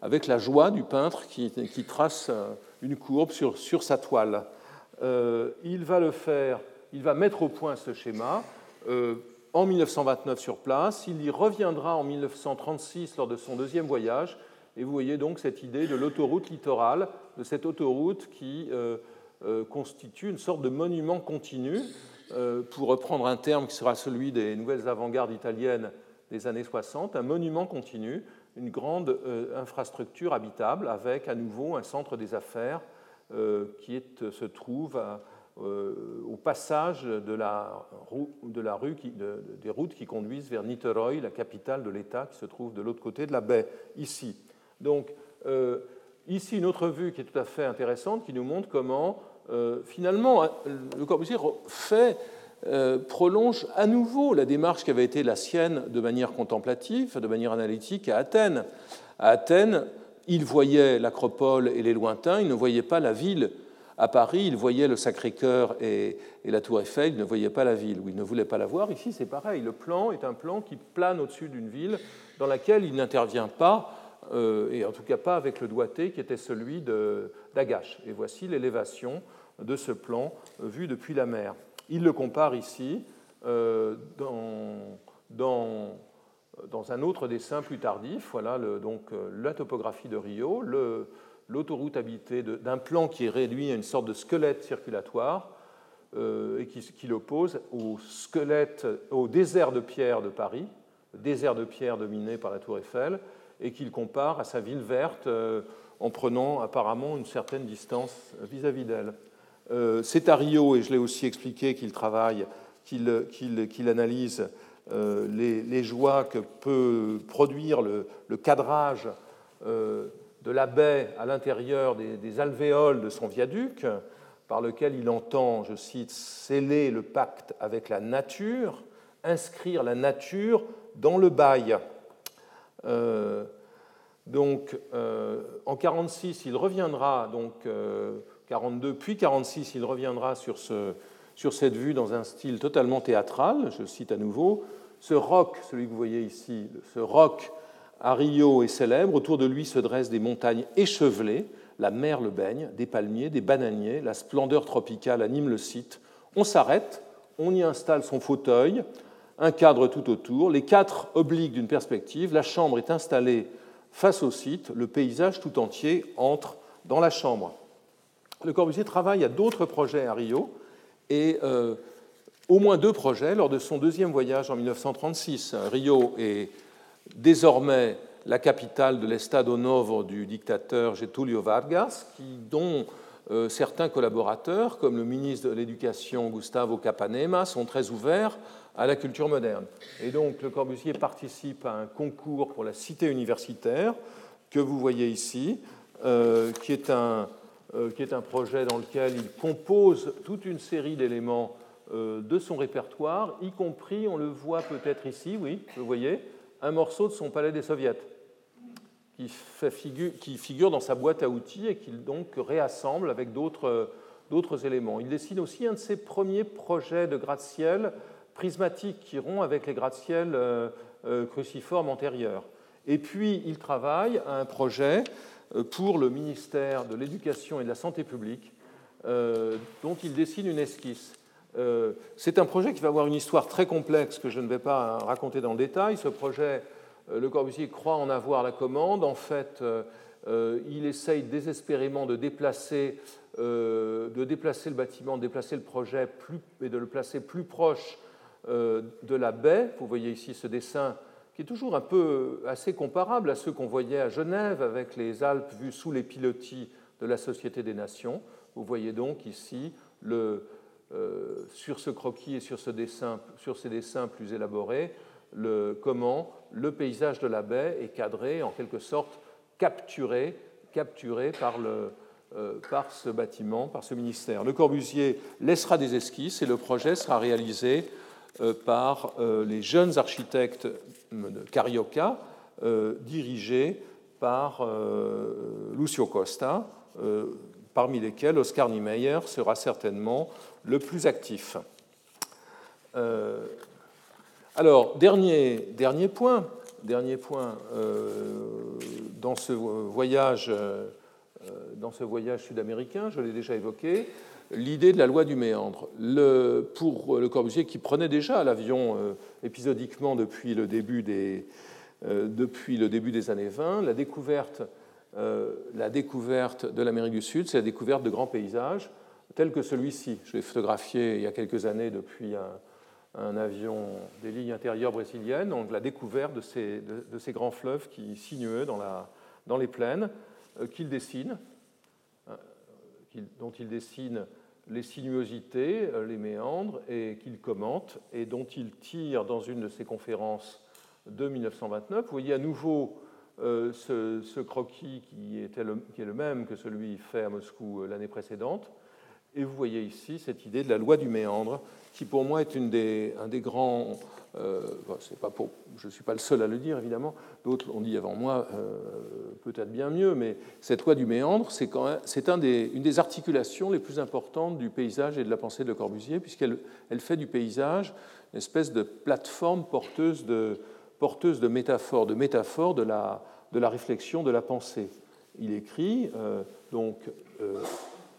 avec la joie du peintre qui, trace euh, une courbe sur, sa toile. Euh, il va le faire, il va mettre au point ce schéma euh, en 1929 sur place. Il y reviendra en 1936 lors de son deuxième voyage. Et vous voyez donc cette idée de l'autoroute littorale, de cette autoroute qui euh, constitue une sorte de monument continu, pour reprendre un terme qui sera celui des nouvelles avant-gardes italiennes des années 60, un monument continu, une grande infrastructure habitable avec à nouveau un centre des affaires euh, qui se trouve euh, au passage de la, rue des routes qui conduisent vers Niterói, la capitale de l'État qui se trouve de l'autre côté de la baie, ici. Donc, euh, ici, une autre vue qui est tout à fait intéressante, qui nous montre comment, finalement, Le Corbusier fait, prolonge à nouveau la démarche qui avait été la sienne de manière contemplative, de manière analytique à Athènes. À Athènes, il voyait l'acropole et les lointains, il ne voyait pas la ville. À Paris, il voyait le Sacré-Cœur et, la Tour Eiffel, il ne voyait pas la ville, ou il ne voulait pas la voir. Ici, c'est pareil. Le plan est un plan qui plane au-dessus d'une ville dans laquelle il n'intervient pas, euh, et en tout cas pas avec le doigté qui était celui d'Agache. Et voici l'élévation de ce plan euh, vu depuis la mer. Il le compare ici euh, dans, dans un autre dessin plus tardif, voilà donc la topographie de Rio, l'autoroute habitée d'un plan qui est réduit à une sorte de squelette circulatoire, et qui, l'oppose au squelette, au désert de pierre de Paris, désert de pierre dominé par la Tour Eiffel, et qu'il compare à sa ville verte en prenant apparemment une certaine distance vis-à-vis d'elle. C'est à Rio, et je l'ai aussi expliqué, qu'il travaille, qu'il analyse les, joies que peut produire le, cadrage de la baie à l'intérieur des, alvéoles de son viaduc, par lequel il entend, je cite, sceller le pacte avec la nature, inscrire la nature dans le bail. Euh, donc, euh, en 46, il reviendra, donc 42, euh, puis 46, il reviendra sur, ce, sur cette vue dans un style totalement théâtral. Je cite à nouveau ce roc, celui que vous voyez ici, ce roc à Rio est célèbre. Autour de lui se dressent des montagnes échevelées. La mer le baigne, des palmiers, des bananiers. La splendeur tropicale anime le site. On s'arrête, on y installe son fauteuil, un cadre tout autour, les quatre obliques d'une perspective. La chambre est installée face au site. Le paysage tout entier entre dans la chambre. Le Corbusier travaille à d'autres projets à Rio et euh, au moins deux projets lors de son deuxième voyage en 1936. Rio est désormais la capitale de l'Estado Novo du dictateur Getúlio Vargas, dont euh, certains collaborateurs, comme le ministre de l'Éducation Gustavo Capanema, sont très ouverts à la culture moderne. Et donc Le Corbusier participe à un concours pour la cité universitaire que vous voyez ici, euh, qui, est un, euh, qui est un projet dans lequel il compose toute une série d'éléments de son répertoire, y compris, on le voit peut-être ici, oui, vous voyez, un morceau de son palais des soviets qui, figure, qui figure dans sa boîte à outils et qu'il donc réassemble avec d'autres éléments. Il dessine aussi un de ses premiers projets de gratte-ciel prismatiques qui rompt avec les gratte-ciel euh, euh, cruciformes antérieurs. Et puis, il travaille à un projet euh, pour le ministère de l'Éducation et de la Santé publique, dont il dessine une esquisse. C'est un projet qui va avoir une histoire très complexe que je ne vais pas raconter dans le détail. Ce projet, Le Corbusier croit en avoir la commande. En fait, il essaye désespérément de déplacer, de déplacer le bâtiment, de déplacer le projet et de le placer plus proche de la baie. Vous voyez ici ce dessin qui est toujours un peu assez comparable à ceux qu'on voyait à Genève avec les Alpes vues sous les pilotis de la Société des Nations. Vous voyez donc ici le, euh, sur ce croquis et sur, ce dessin, sur ces dessins plus élaborés le, comment le paysage de la baie est cadré, en quelque sorte capturé, capturé par, le, euh, par ce bâtiment, par ce ministère. Le Corbusier laissera des esquisses et le projet sera réalisé euh, par les jeunes architectes de Carioca, dirigés par Lucio Costa, parmi lesquels Oscar Niemeyer sera certainement le plus actif. Euh, alors, dernier, point, dernier point euh, euh, dans ce voyage sud-américain, je l'ai déjà évoqué, l'idée de la loi du méandre. Pour Le Corbusier, qui prenait déjà l'avion épisodiquement depuis le, début des, depuis le début des années 20, la découverte, la découverte de l'Amérique du Sud, c'est la découverte de grands paysages tel que celui-ci. Je l'ai photographié il y a quelques années depuis un, avion des lignes intérieures brésiliennes, donc la découverte de ces, de, ces grands fleuves qui sinueux dans, la, dans les plaines, euh, qu'il dessine, euh, dont il dessine les sinuosités, euh, les méandres, et qu'il commente, et dont il tire dans une de ses conférences de 1929. Vous voyez à nouveau ce, ce, croquis qui, était qui est le même que celui fait à Moscou l'année précédente, et vous voyez ici cette idée de la loi du méandre, qui pour moi est une des, un des grands. Euh, je ne suis pas le seul à le dire, évidemment. D'autres l'ont dit avant moi, euh, peut-être bien mieux, mais cette loi du méandre, c'est, une des articulations les plus importantes du paysage et de la pensée de Le Corbusier, puisqu'elle elle fait du paysage une espèce de plateforme porteuse de, porteuse de métaphores, de métaphores de la, de la réflexion, de la pensée. Il écrit euh, donc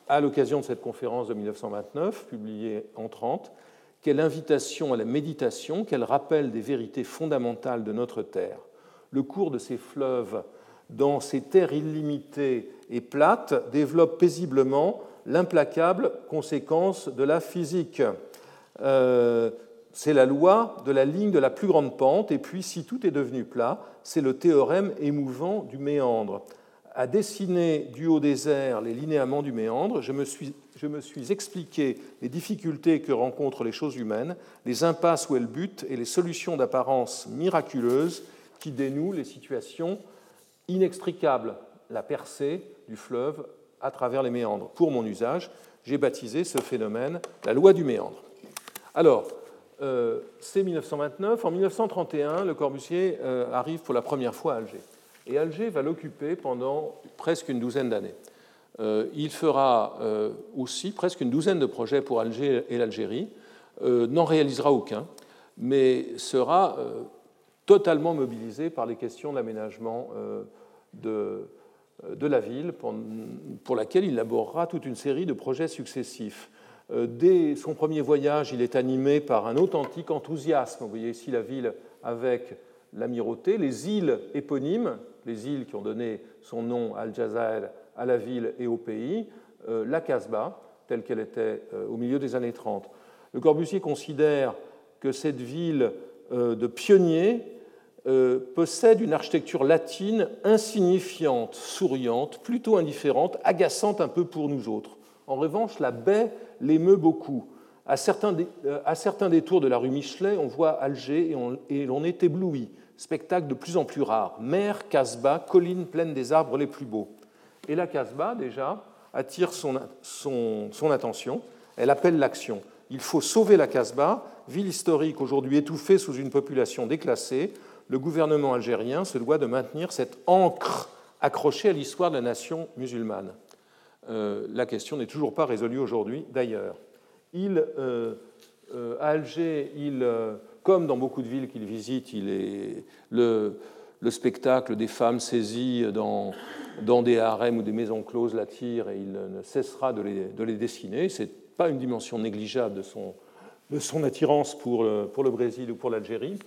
à l'occasion de cette conférence de 1929, publiée en 30, quelle invitation à la méditation, quel rappel des vérités fondamentales de notre terre. Le cours de ces fleuves dans ces terres illimitées et plates développe paisiblement l'implacable conséquence de la physique. Euh, c'est la loi de la ligne de la plus grande pente, et puis si tout est devenu plat, c'est le théorème émouvant du méandre. À dessiner du haut des airs les linéaments du méandre, je me, suis, expliqué les difficultés que rencontrent les choses humaines, les impasses où elles butent et les solutions d'apparence miraculeuse qui dénouent les situations inextricables, la percée du fleuve à travers les méandres. Pour mon usage, j'ai baptisé ce phénomène la loi du méandre. Alors, euh, c'est 1929. En 1931, Le Corbusier euh, arrive pour la première fois à Alger. Et Alger va l'occuper pendant presque une douzaine d'années. Euh, il fera aussi presque une douzaine de projets pour Alger et l'Algérie, n'en réalisera aucun, mais sera totalement mobilisé par les questions d'aménagement de, de, la ville, pour, pour laquelle il élaborera toute une série de projets successifs. Euh, dès son premier voyage, il est animé par un authentique enthousiasme. Vous voyez ici la ville avec l'amirauté, les îles éponymes, les îles qui ont donné son nom à Al-Jazair, à la ville et au pays, euh, la Casbah, telle qu'elle était euh, au milieu des années 30. Le Corbusier considère que cette ville de pionniers possède une architecture latine insignifiante, souriante, plutôt indifférente, agaçante un peu pour nous autres. En revanche, la baie l'émeut beaucoup. À certains, euh, à certains détours de la rue Michelet, on voit Alger et l'on est ébloui. Spectacle de plus en plus rare. Mer, Casbah, colline pleine des arbres les plus beaux. Et la Casbah, déjà, attire son, attention. Elle appelle l'action. Il faut sauver la Casbah, ville historique aujourd'hui étouffée sous une population déclassée. Le gouvernement algérien se doit de maintenir cette encre accrochée à l'histoire de la nation musulmane. Euh, la question n'est toujours pas résolue aujourd'hui d'ailleurs. Il, euh, euh, Alger, il, comme dans beaucoup de villes qu'il visite, le, spectacle des femmes saisies dans, des harems ou des maisons closes l'attire et il ne cessera de les, de les dessiner. Ce n'est pas une dimension négligeable de son, attirance pour le, Brésil ou pour l'Algérie.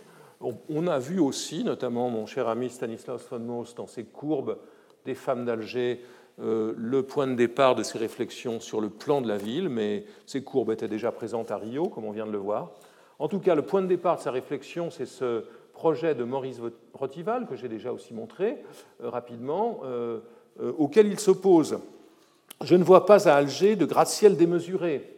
On, a vu aussi, notamment mon cher ami Stanislas von Moos, dans ses courbes des femmes d'Alger, euh, le point de départ de ces réflexions sur le plan de la ville, mais ces courbes étaient déjà présentes à Rio, comme on vient de le voir. En tout cas, le point de départ de sa réflexion, c'est ce projet de Maurice Rotival, que j'ai déjà aussi montré euh, rapidement, euh, auquel il s'oppose. Je ne vois pas à Alger de gratte-ciel démesuré,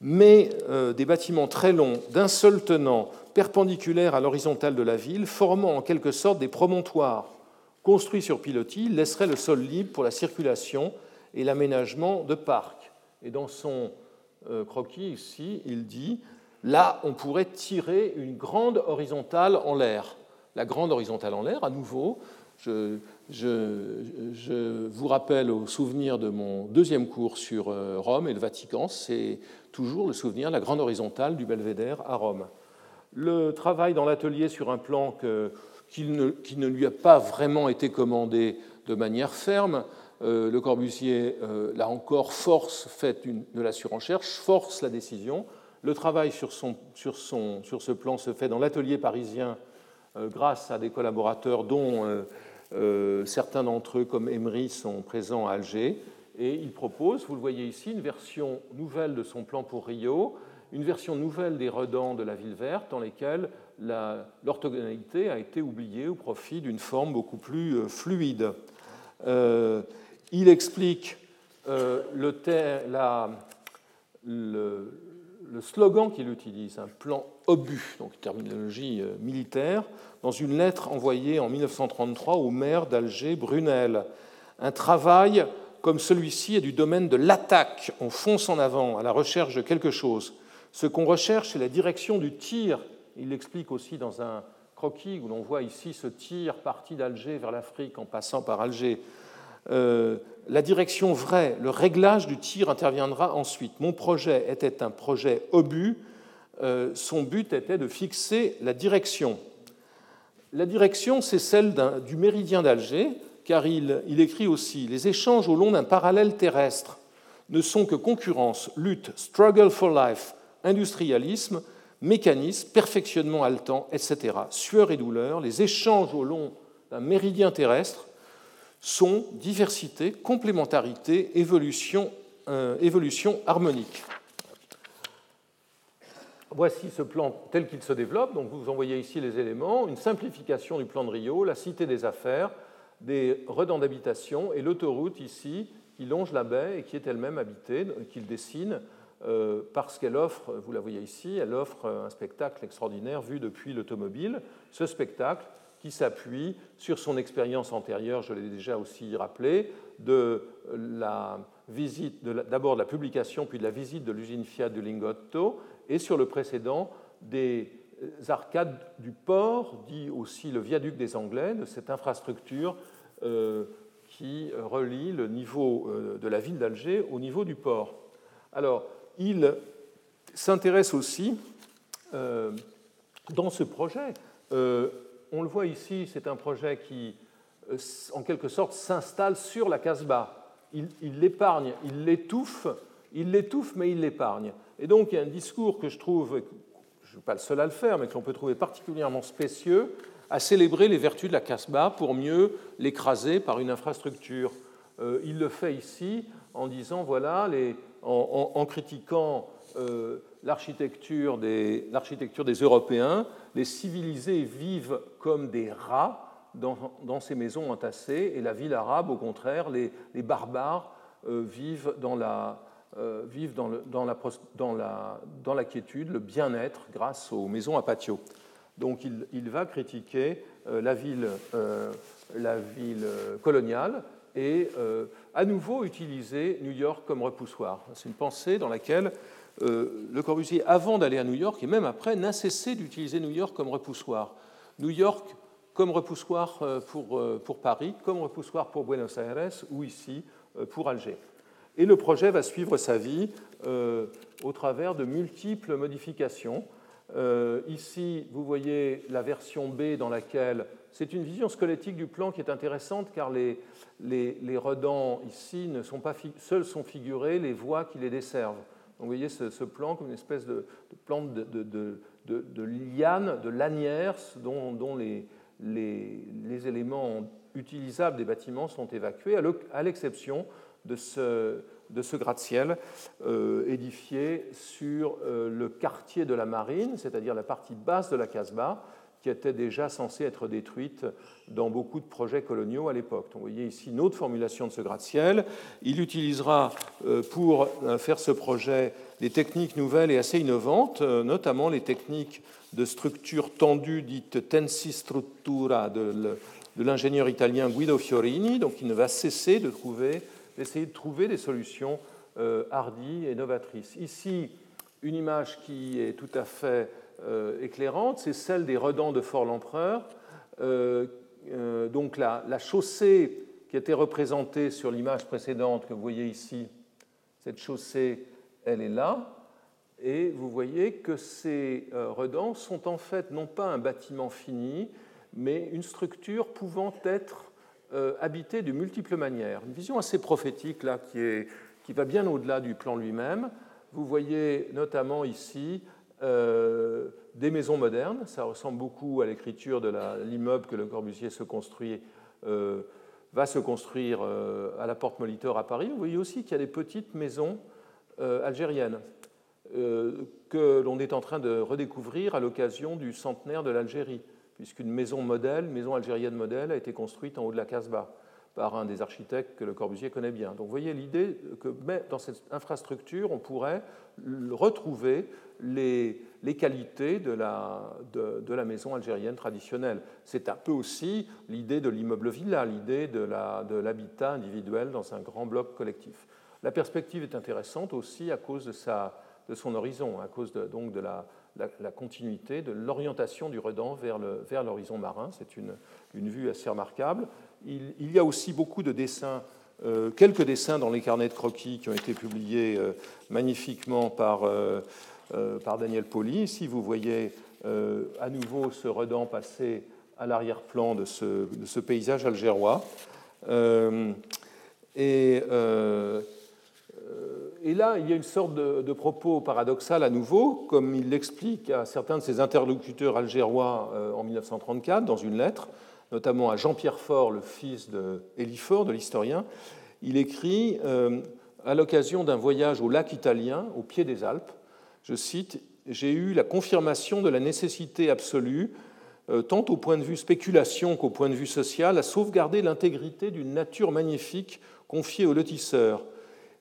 mais des bâtiments très longs, d'un seul tenant, perpendiculaires à l'horizontale de la ville, formant en quelque sorte des promontoires construit sur pilotis laisserait le sol libre pour la circulation et l'aménagement de parcs. Et dans son euh, croquis ici, il dit là, on pourrait tirer une grande horizontale en l'air. La grande horizontale en l'air, à nouveau, je, vous rappelle au souvenir de mon deuxième cours sur euh, Rome et le Vatican, c'est toujours le souvenir de la grande horizontale du belvédère à Rome. Le travail dans l'atelier sur un plan qui ne, lui a pas vraiment été commandé de manière ferme. Euh, le Corbusier, euh, là encore, force fait de la surenchère, force la décision. Le travail sur, ce plan se fait dans l'atelier parisien euh, grâce à des collaborateurs dont certains d'entre eux, comme Emery, sont présents à Alger. Et il propose, vous le voyez ici, une version nouvelle de son plan pour Rio, une version nouvelle des redans de la ville verte dans lesquels l'orthogonalité a été oubliée au profit d'une forme beaucoup plus euh, fluide. Euh, il explique euh, le, le, le, slogan qu'il utilise, un plan obus, donc terminologie militaire, dans une lettre envoyée en 1933 au maire d'Alger, Brunel. Un travail comme celui-ci est du domaine de l'attaque. On fonce en avant à la recherche de quelque chose. Ce qu'on recherche, c'est la direction du tir il l'explique aussi dans un croquis où l'on voit ici ce tir parti d'Alger vers l'Afrique en passant par Alger. Euh, la direction vraie, le réglage du tir interviendra ensuite. Mon projet était un projet obus. Euh, son but était de fixer la direction. La direction, c'est celle du méridien d'Alger, car il, il écrit aussi Les échanges au long d'un parallèle terrestre ne sont que concurrence, lutte, struggle for life, industrialisme, mécanisme, perfectionnement haletant, etc. Sueur et douleur, les échanges au long d'un méridien terrestre sont diversité, complémentarité, évolution évolution harmonique. Voici ce plan tel qu'il se développe. Donc vous envoyez ici les éléments, une simplification du plan de Rio, la cité des affaires, des redans d'habitation et l'autoroute ici qui longe la baie et qui est elle-même habitée, qu'il dessine euh, parce qu'elle offre, vous la voyez ici, elle offre un spectacle extraordinaire vu depuis l'automobile. Ce spectacle s'appuie sur son expérience antérieure, je l'ai déjà aussi rappelé, de la visite, d'abord de, la publication, puis de la visite de l'usine Fiat du Lingotto, et sur le précédent des arcades du port, dit aussi le viaduc des Anglais, de cette infrastructure euh, qui relie le niveau euh, de la ville d'Alger au niveau du port. Alors, il s'intéresse aussi euh, dans ce projet. On le voit ici, c'est un projet qui, en quelque sorte, s'installe sur la Casbah. Il l'épargne, il l'étouffe, il l'étouffe, mais il l'épargne. Et donc, il y a un discours que je trouve, je ne suis pas le seul à le faire, mais qu'on peut trouver particulièrement spécieux, à célébrer les vertus de la Casbah pour mieux l'écraser par une infrastructure. Euh, il le fait ici en disant, voilà, en, critiquant euh, l'architecture des, des, Européens, les civilisés vivent comme des rats dans, ces maisons entassées, et la ville arabe, au contraire, les, barbares euh, vivent dans la, euh, vivent dans, le, dans, la, dans, dans, quiétude, le bien-être grâce aux maisons à patio. Donc il, il va critiquer euh, la ville, la ville coloniale et à nouveau utiliser New York comme repoussoir. C'est une pensée dans laquelle Le Corbusier, avant d'aller à New York et même après, n'a cessé d'utiliser New York comme repoussoir. New York comme repoussoir pour, pour Paris, comme repoussoir pour Buenos Aires ou ici pour Alger. Et le projet va suivre sa vie euh, au travers de multiples modifications. Euh, ici, vous voyez la version B dans laquelle c'est une vision squelettique du plan qui est intéressante car les, les, redans ici ne sont pas seuls sont figurés les voies qui les desservent. Vous voyez ce, plan comme une espèce de, plante de, liane, de lanières dont, les, éléments utilisables des bâtiments sont évacués, à l'exception de ce, de ce gratte-ciel euh, édifié sur euh, le quartier de la marine, c'est-à-dire la partie basse de la Casbah, qui était déjà censée être détruite dans beaucoup de projets coloniaux à l'époque. Vous voyez ici une autre formulation de ce gratte-ciel. Il utilisera euh, pour faire ce projet des techniques nouvelles et assez innovantes, notamment les techniques de structure tendue dites tensi struttura de l'ingénieur italien Guido Fiorini, donc il ne va cesser de trouver d'essayer de trouver des solutions euh, hardies et novatrices. Ici, une image qui est tout à fait euh, éclairante, c'est celle des redans de Fort-l'Empereur. Euh, donc la, la, chaussée qui était représentée sur l'image précédente que vous voyez ici, cette chaussée, elle est là. Et vous voyez que ces redans sont en fait non pas un bâtiment fini, mais une structure pouvant être euh, habité de multiples manières. Une vision assez prophétique là, qui, est, qui va bien au-delà du plan lui-même. Vous voyez notamment ici euh, des maisons modernes. Ça ressemble beaucoup à l'écriture de l'immeuble que Le Corbusier se construit, euh, va se construire à la Porte Molitor à Paris. Vous voyez aussi qu'il y a des petites maisons algériennes que l'on est en train de redécouvrir à l'occasion du centenaire de l'Algérie puisqu'une maison modèle, maison algérienne modèle, a été construite en haut de la Casbah par un des architectes que le Corbusier connaît bien. Donc vous voyez l'idée que dans cette infrastructure, on pourrait retrouver les, qualités de la, de, la, maison algérienne traditionnelle. C'est un peu aussi l'idée de l'immeuble villa, l'idée de l'habitat individuel dans un grand bloc collectif. La perspective est intéressante aussi à cause de, sa, de son horizon, à cause donc de la, la, continuité de l'orientation du Redan vers l'horizon vers marin. C'est une, une, vue assez remarquable. Il, y a aussi beaucoup de dessins, euh, quelques dessins dans les carnets de croquis qui ont été publiés euh, magnifiquement par, euh, Daniel Poli. Ici, vous voyez à nouveau ce Redan passer à l'arrière-plan de ce, paysage algérois. et là, il y a une sorte de, propos paradoxal à nouveau, comme il l'explique à certains de ses interlocuteurs algérois en 1934 dans une lettre, notamment à Jean-Pierre Faure, le fils d'Élie Faure, de l'historien. Il écrit euh, à l'occasion d'un voyage au lac italien, au pied des Alpes, je cite, J'ai eu la confirmation de la nécessité absolue, euh, tant au point de vue spéculation qu'au point de vue social, à sauvegarder l'intégrité d'une nature magnifique confiée aux lotisseurs.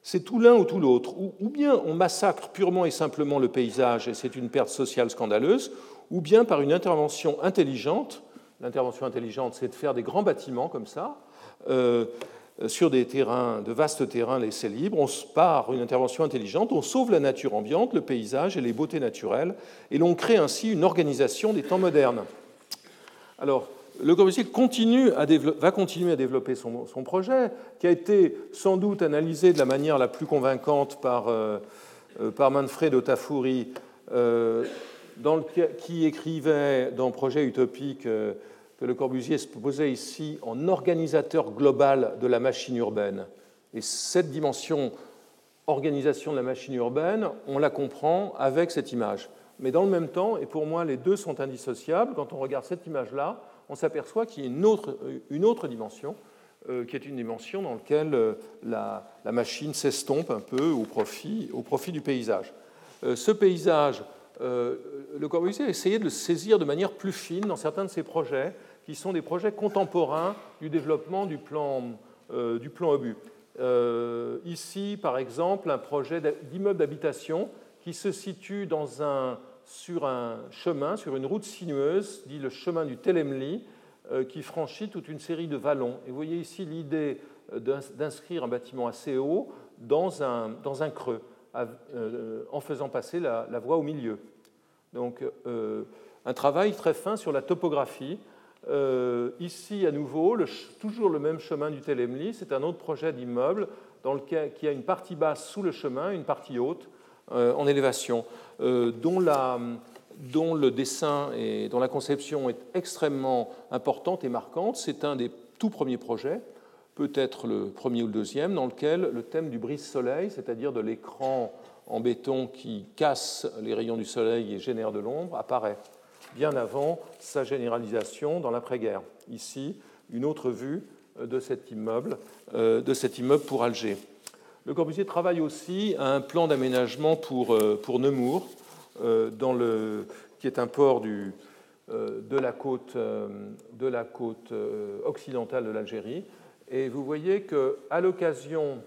C'est tout l'un ou tout l'autre. Ou bien on massacre purement et simplement le paysage et c'est une perte sociale scandaleuse, ou bien par une intervention intelligente. L'intervention intelligente, c'est de faire des grands bâtiments comme ça, euh, sur des terrains, de vastes terrains laissés libres. On part une intervention intelligente, on sauve la nature ambiante, le paysage et les beautés naturelles, et l'on crée ainsi une organisation des temps modernes. Alors, le Corbusier continue à va continuer à développer son, projet, qui a été sans doute analysé de la manière la plus convaincante par, euh, euh, par Manfred Otafouri, qui écrivait dans Projet utopique que le Corbusier se posait ici en organisateur global de la machine urbaine. Et cette dimension organisation de la machine urbaine, on la comprend avec cette image. Mais dans le même temps, et pour moi les deux sont indissociables, quand on regarde cette image-là, on s'aperçoit qu'il y a une autre, une autre dimension, euh, qui est une dimension dans laquelle euh, la, machine s'estompe un peu au profit, au profit du paysage. Euh, ce paysage, le Corbusier a essayé de le saisir de manière plus fine dans certains de ses projets, qui sont des projets contemporains du développement du plan, euh, du plan obus. Euh, ici, par exemple, un projet d'immeuble d'habitation qui se situe dans un, sur un chemin, sur une route sinueuse, dit le chemin du Telemli, euh, qui franchit toute une série de vallons. Et vous voyez ici l'idée d'inscrire un bâtiment assez haut dans un, dans un creux, en faisant passer la, la voie au milieu. Donc, un travail très fin sur la topographie, euh, ici, à nouveau, toujours le même chemin du Télémli, c'est un autre projet d'immeuble qui a une partie basse sous le chemin, une partie haute euh, en élévation, euh, dont, le dessin et dont la conception est extrêmement importante et marquante. C'est un des tout premiers projets, peut-être le premier ou le deuxième, dans lequel le thème du brise-soleil, c'est-à-dire de l'écran en béton qui casse les rayons du soleil et génère de l'ombre, apparaît bien avant sa généralisation dans l'après-guerre. Ici, une autre vue euh, de cet immeuble, euh, de cet immeuble pour Alger. Le Corbusier travaille aussi à un plan d'aménagement pour, euh, Nemours, qui est un port de la côte occidentale de l'Algérie. Et vous voyez qu'à l'occasion,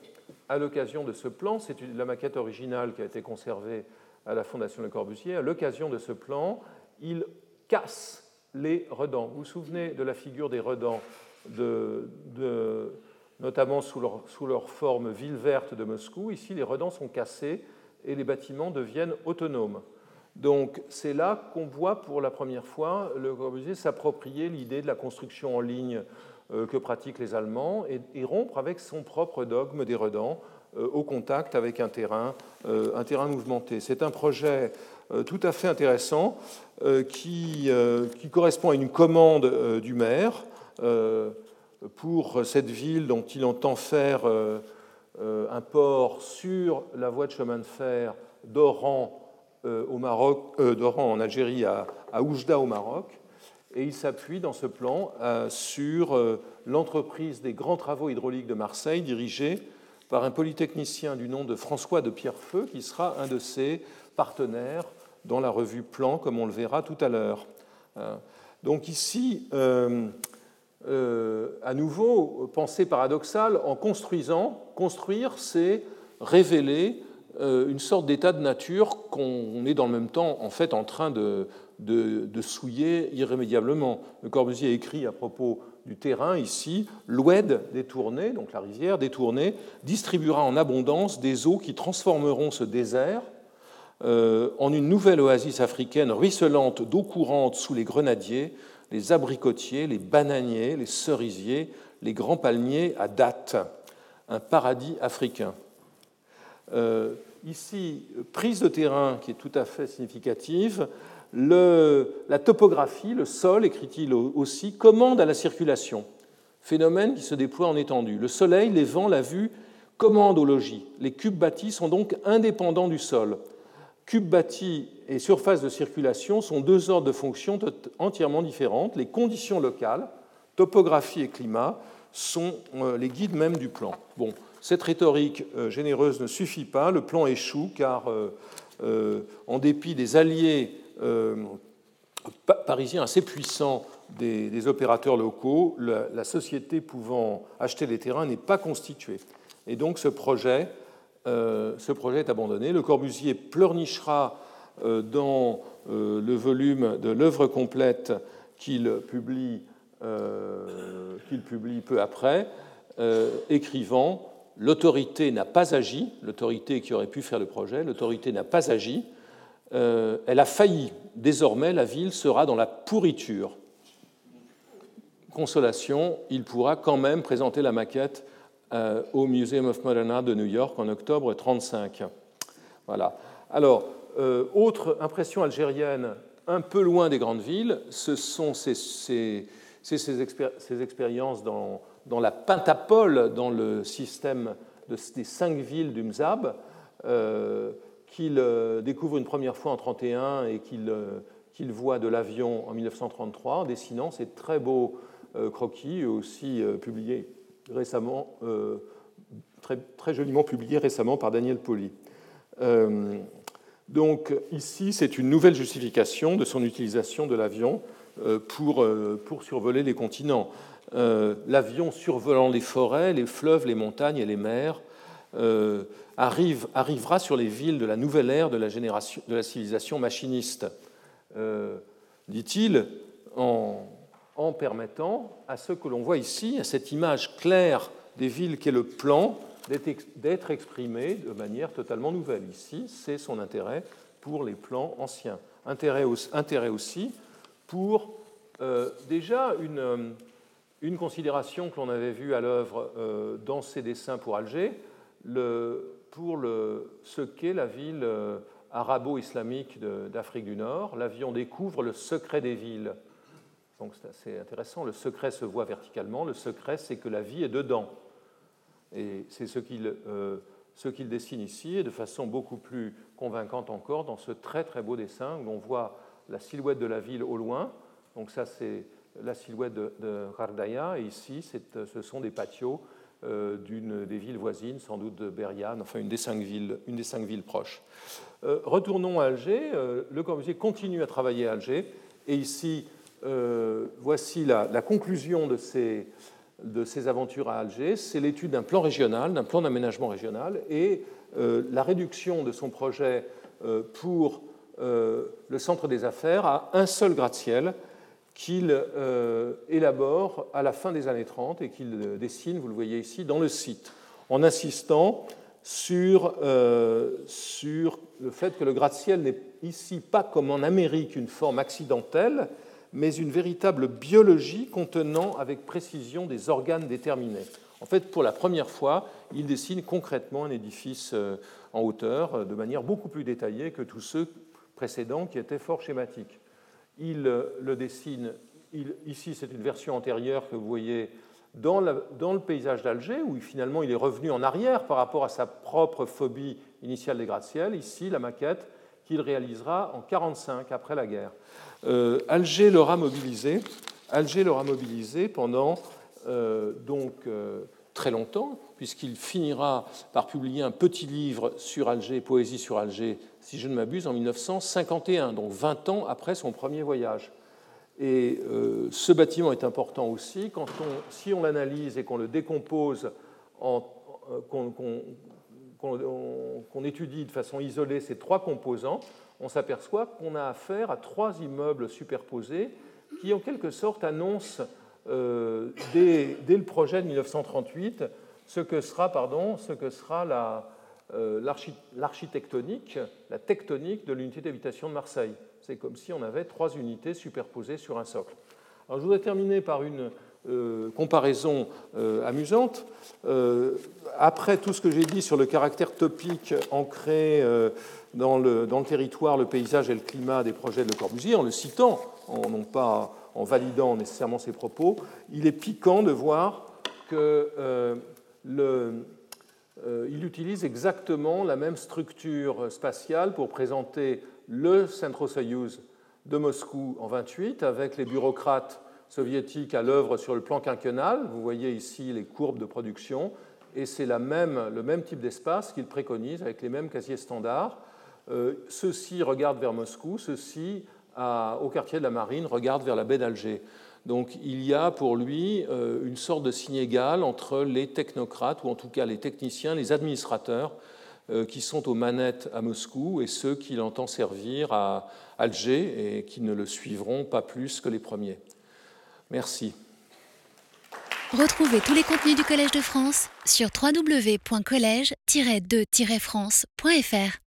à l'occasion de ce plan, c'est la maquette originale qui a été conservée à la Fondation Le Corbusier, à l'occasion de ce plan, il casse les redans. Vous vous souvenez de la figure des redans, notamment sous leur, forme ville verte de Moscou. Ici, les redans sont cassés et les bâtiments deviennent autonomes. Donc c'est là qu'on voit pour la première fois le Corbusier s'approprier l'idée de la construction en ligne que pratiquent les Allemands et, rompre avec son propre dogme des redans euh, au contact avec un terrain, euh, un terrain mouvementé. C'est un projet euh, tout à fait intéressant euh, qui, euh, qui correspond à une commande du maire pour cette ville dont il entend faire un port sur la voie de chemin de fer d'Oran au Maroc, d'Oran en Algérie à Oujda au Maroc. Et il s'appuie dans ce plan sur l'entreprise des grands travaux hydrauliques de Marseille, dirigée par un polytechnicien du nom de François de Pierrefeu, qui sera un de ses partenaires dans la revue Plan, comme on le verra tout à l'heure. Euh, donc ici, euh, euh, à nouveau, pensée paradoxale, en construisant, construire, c'est révéler une sorte d'état de nature qu'on est dans le même temps en fait en train de, de, souiller irrémédiablement. Le Corbusier écrit à propos du terrain ici, l'Oued détourné, donc la rivière détournée, distribuera en abondance des eaux qui transformeront ce désert euh, en une nouvelle oasis africaine ruisselante d'eau courante sous les grenadiers, les abricotiers, les bananiers, les cerisiers, les grands palmiers à date. Un paradis africain. Euh, ici, prise de terrain qui est tout à fait significative. La topographie, le sol, écrit-il aussi, commande à la circulation, phénomène qui se déploie en étendue. Le soleil, les vents, la vue commandent au logis. Les cubes bâtis sont donc indépendants du sol. Cube bâti et surface de circulation sont deux ordres de fonctions entièrement différentes. Les conditions locales, topographie et climat, sont euh, les guides même du plan. Bon, cette rhétorique généreuse ne suffit pas, le plan échoue car, en dépit des alliés parisiens assez puissants des, opérateurs locaux, la, société pouvant acheter les terrains n'est pas constituée. Et donc ce projet, projet est abandonné. Le Corbusier pleurnichera dans le volume de l'œuvre complète qu'il publie, qu'il publie peu après, écrivant L'autorité n'a pas agi, l'autorité qui aurait pu faire le projet, l'autorité n'a pas agi, elle a failli. Désormais, la ville sera dans la pourriture. Consolation, il pourra quand même présenter la maquette au Museum of Modern Art de New York en octobre 1935. Voilà. Alors, autre impression algérienne un peu loin des grandes villes, ce sont ces, ces, ces, expériences dans, dans, la pentapole, dans le système de, des cinq villes du Mzab, euh, qu'il euh, découvre une première fois en 1931 et euh, qu'il voit de l'avion en 1933 en dessinant ces très beaux croquis, aussi publiés récemment, très, joliment publiés récemment par Daniel Poli. Donc ici, c'est une nouvelle justification de son utilisation de l'avion euh, pour, euh, survoler les continents. Euh, l'avion survolant les forêts, les fleuves, les montagnes et les mers arrive, arrivera sur les villes de la nouvelle ère de la, génération, de la civilisation machiniste, dit-il, en, en permettant à ce que l'on voit ici, à cette image claire des villes qu'est le plan, d'être exprimé de manière totalement nouvelle. Ici, c'est son intérêt pour les plans anciens. Intérêt, aussi pour euh, déjà une, euh, une, considération que l'on avait vue à l'œuvre euh, dans ses dessins pour Alger, pour le, ce qu'est la ville arabo-islamique d'Afrique du Nord. L'avion découvre le secret des villes. Donc c'est assez intéressant. Le secret se voit verticalement. Le secret, c'est que la vie est dedans. Et c'est euh, ce qu'il dessine ici, et de façon beaucoup plus convaincante encore, dans ce très très beau dessin où on voit la silhouette de la ville au loin. Donc ça, c'est la silhouette de, de et ici, ce sont des patios euh, d'une des villes voisines, sans doute de Beriane, enfin une des cinq villes, une des cinq villes proches. Euh, retournons à Alger. le Corbusier continue à travailler à Alger, et ici, voici la, conclusion de ces de ses aventures à Alger, c'est l'étude d'un plan régional, d'un plan d'aménagement régional, et euh, la réduction de son projet euh, pour euh, le centre des affaires à un seul gratte-ciel qu'il élabore à la fin des années 30 et qu'il dessine, vous le voyez ici, dans le site, en insistant sur, sur le fait que le gratte-ciel n'est ici pas comme en Amérique une forme accidentelle, mais une véritable biologie contenant avec précision des organes déterminés. En fait, pour la première fois, il dessine concrètement un édifice euh, en hauteur euh, de manière beaucoup plus détaillée que tous ceux précédents qui étaient fort schématiques. Il euh, le dessine, ici c'est une version antérieure que vous voyez dans, le paysage d'Alger, où finalement il est revenu en arrière par rapport à sa propre phobie initiale des gratte-ciel. Ici, la maquette qu'il réalisera en 1945, après la guerre. Euh, Alger l'aura mobilisé. Alger l'aura mobilisé pendant euh, donc très longtemps, puisqu'il finira par publier un petit livre sur Alger, Poésie sur Alger, si je ne m'abuse, en 1951, donc 20 ans après son premier voyage. Et ce bâtiment est important aussi quand on, si on l'analyse et qu'on le décompose, qu'on étudie de façon isolée ces trois composants, on s'aperçoit qu'on a affaire à trois immeubles superposés qui, en quelque sorte, annoncent euh, dès, le projet de 1938 ce que sera, pardon, ce que sera euh, l'architectonique, la, tectonique de l'unité d'habitation de Marseille. C'est comme si on avait trois unités superposées sur un socle. Alors, je voudrais terminer par une euh, comparaison amusante. après tout ce que j'ai dit sur le caractère topique ancré dans le, territoire, le paysage et le climat des projets de Le Corbusier, en le citant, en, non pas en validant nécessairement ses propos, il est piquant de voir qu'il euh, euh, utilise exactement la même structure spatiale pour présenter le Centro-Soyuz de Moscou en 28 avec les bureaucrates soviétiques à l'œuvre sur le plan quinquennal. Vous voyez ici les courbes de production et c'est le même type d'espace qu'il préconise avec les mêmes casiers standards. Euh, ceux-ci regardent vers Moscou, ceux-ci, au quartier de la Marine, regardent vers la baie d'Alger. Donc il y a pour lui euh, une sorte de signe égal entre les technocrates, ou en tout cas les techniciens, les administrateurs, euh, qui sont aux manettes à Moscou, et ceux qu'il entend servir à Alger, et qui ne le suivront pas plus que les premiers. Merci. Retrouvez tous les contenus du Collège de France sur www.colège-2-france.fr.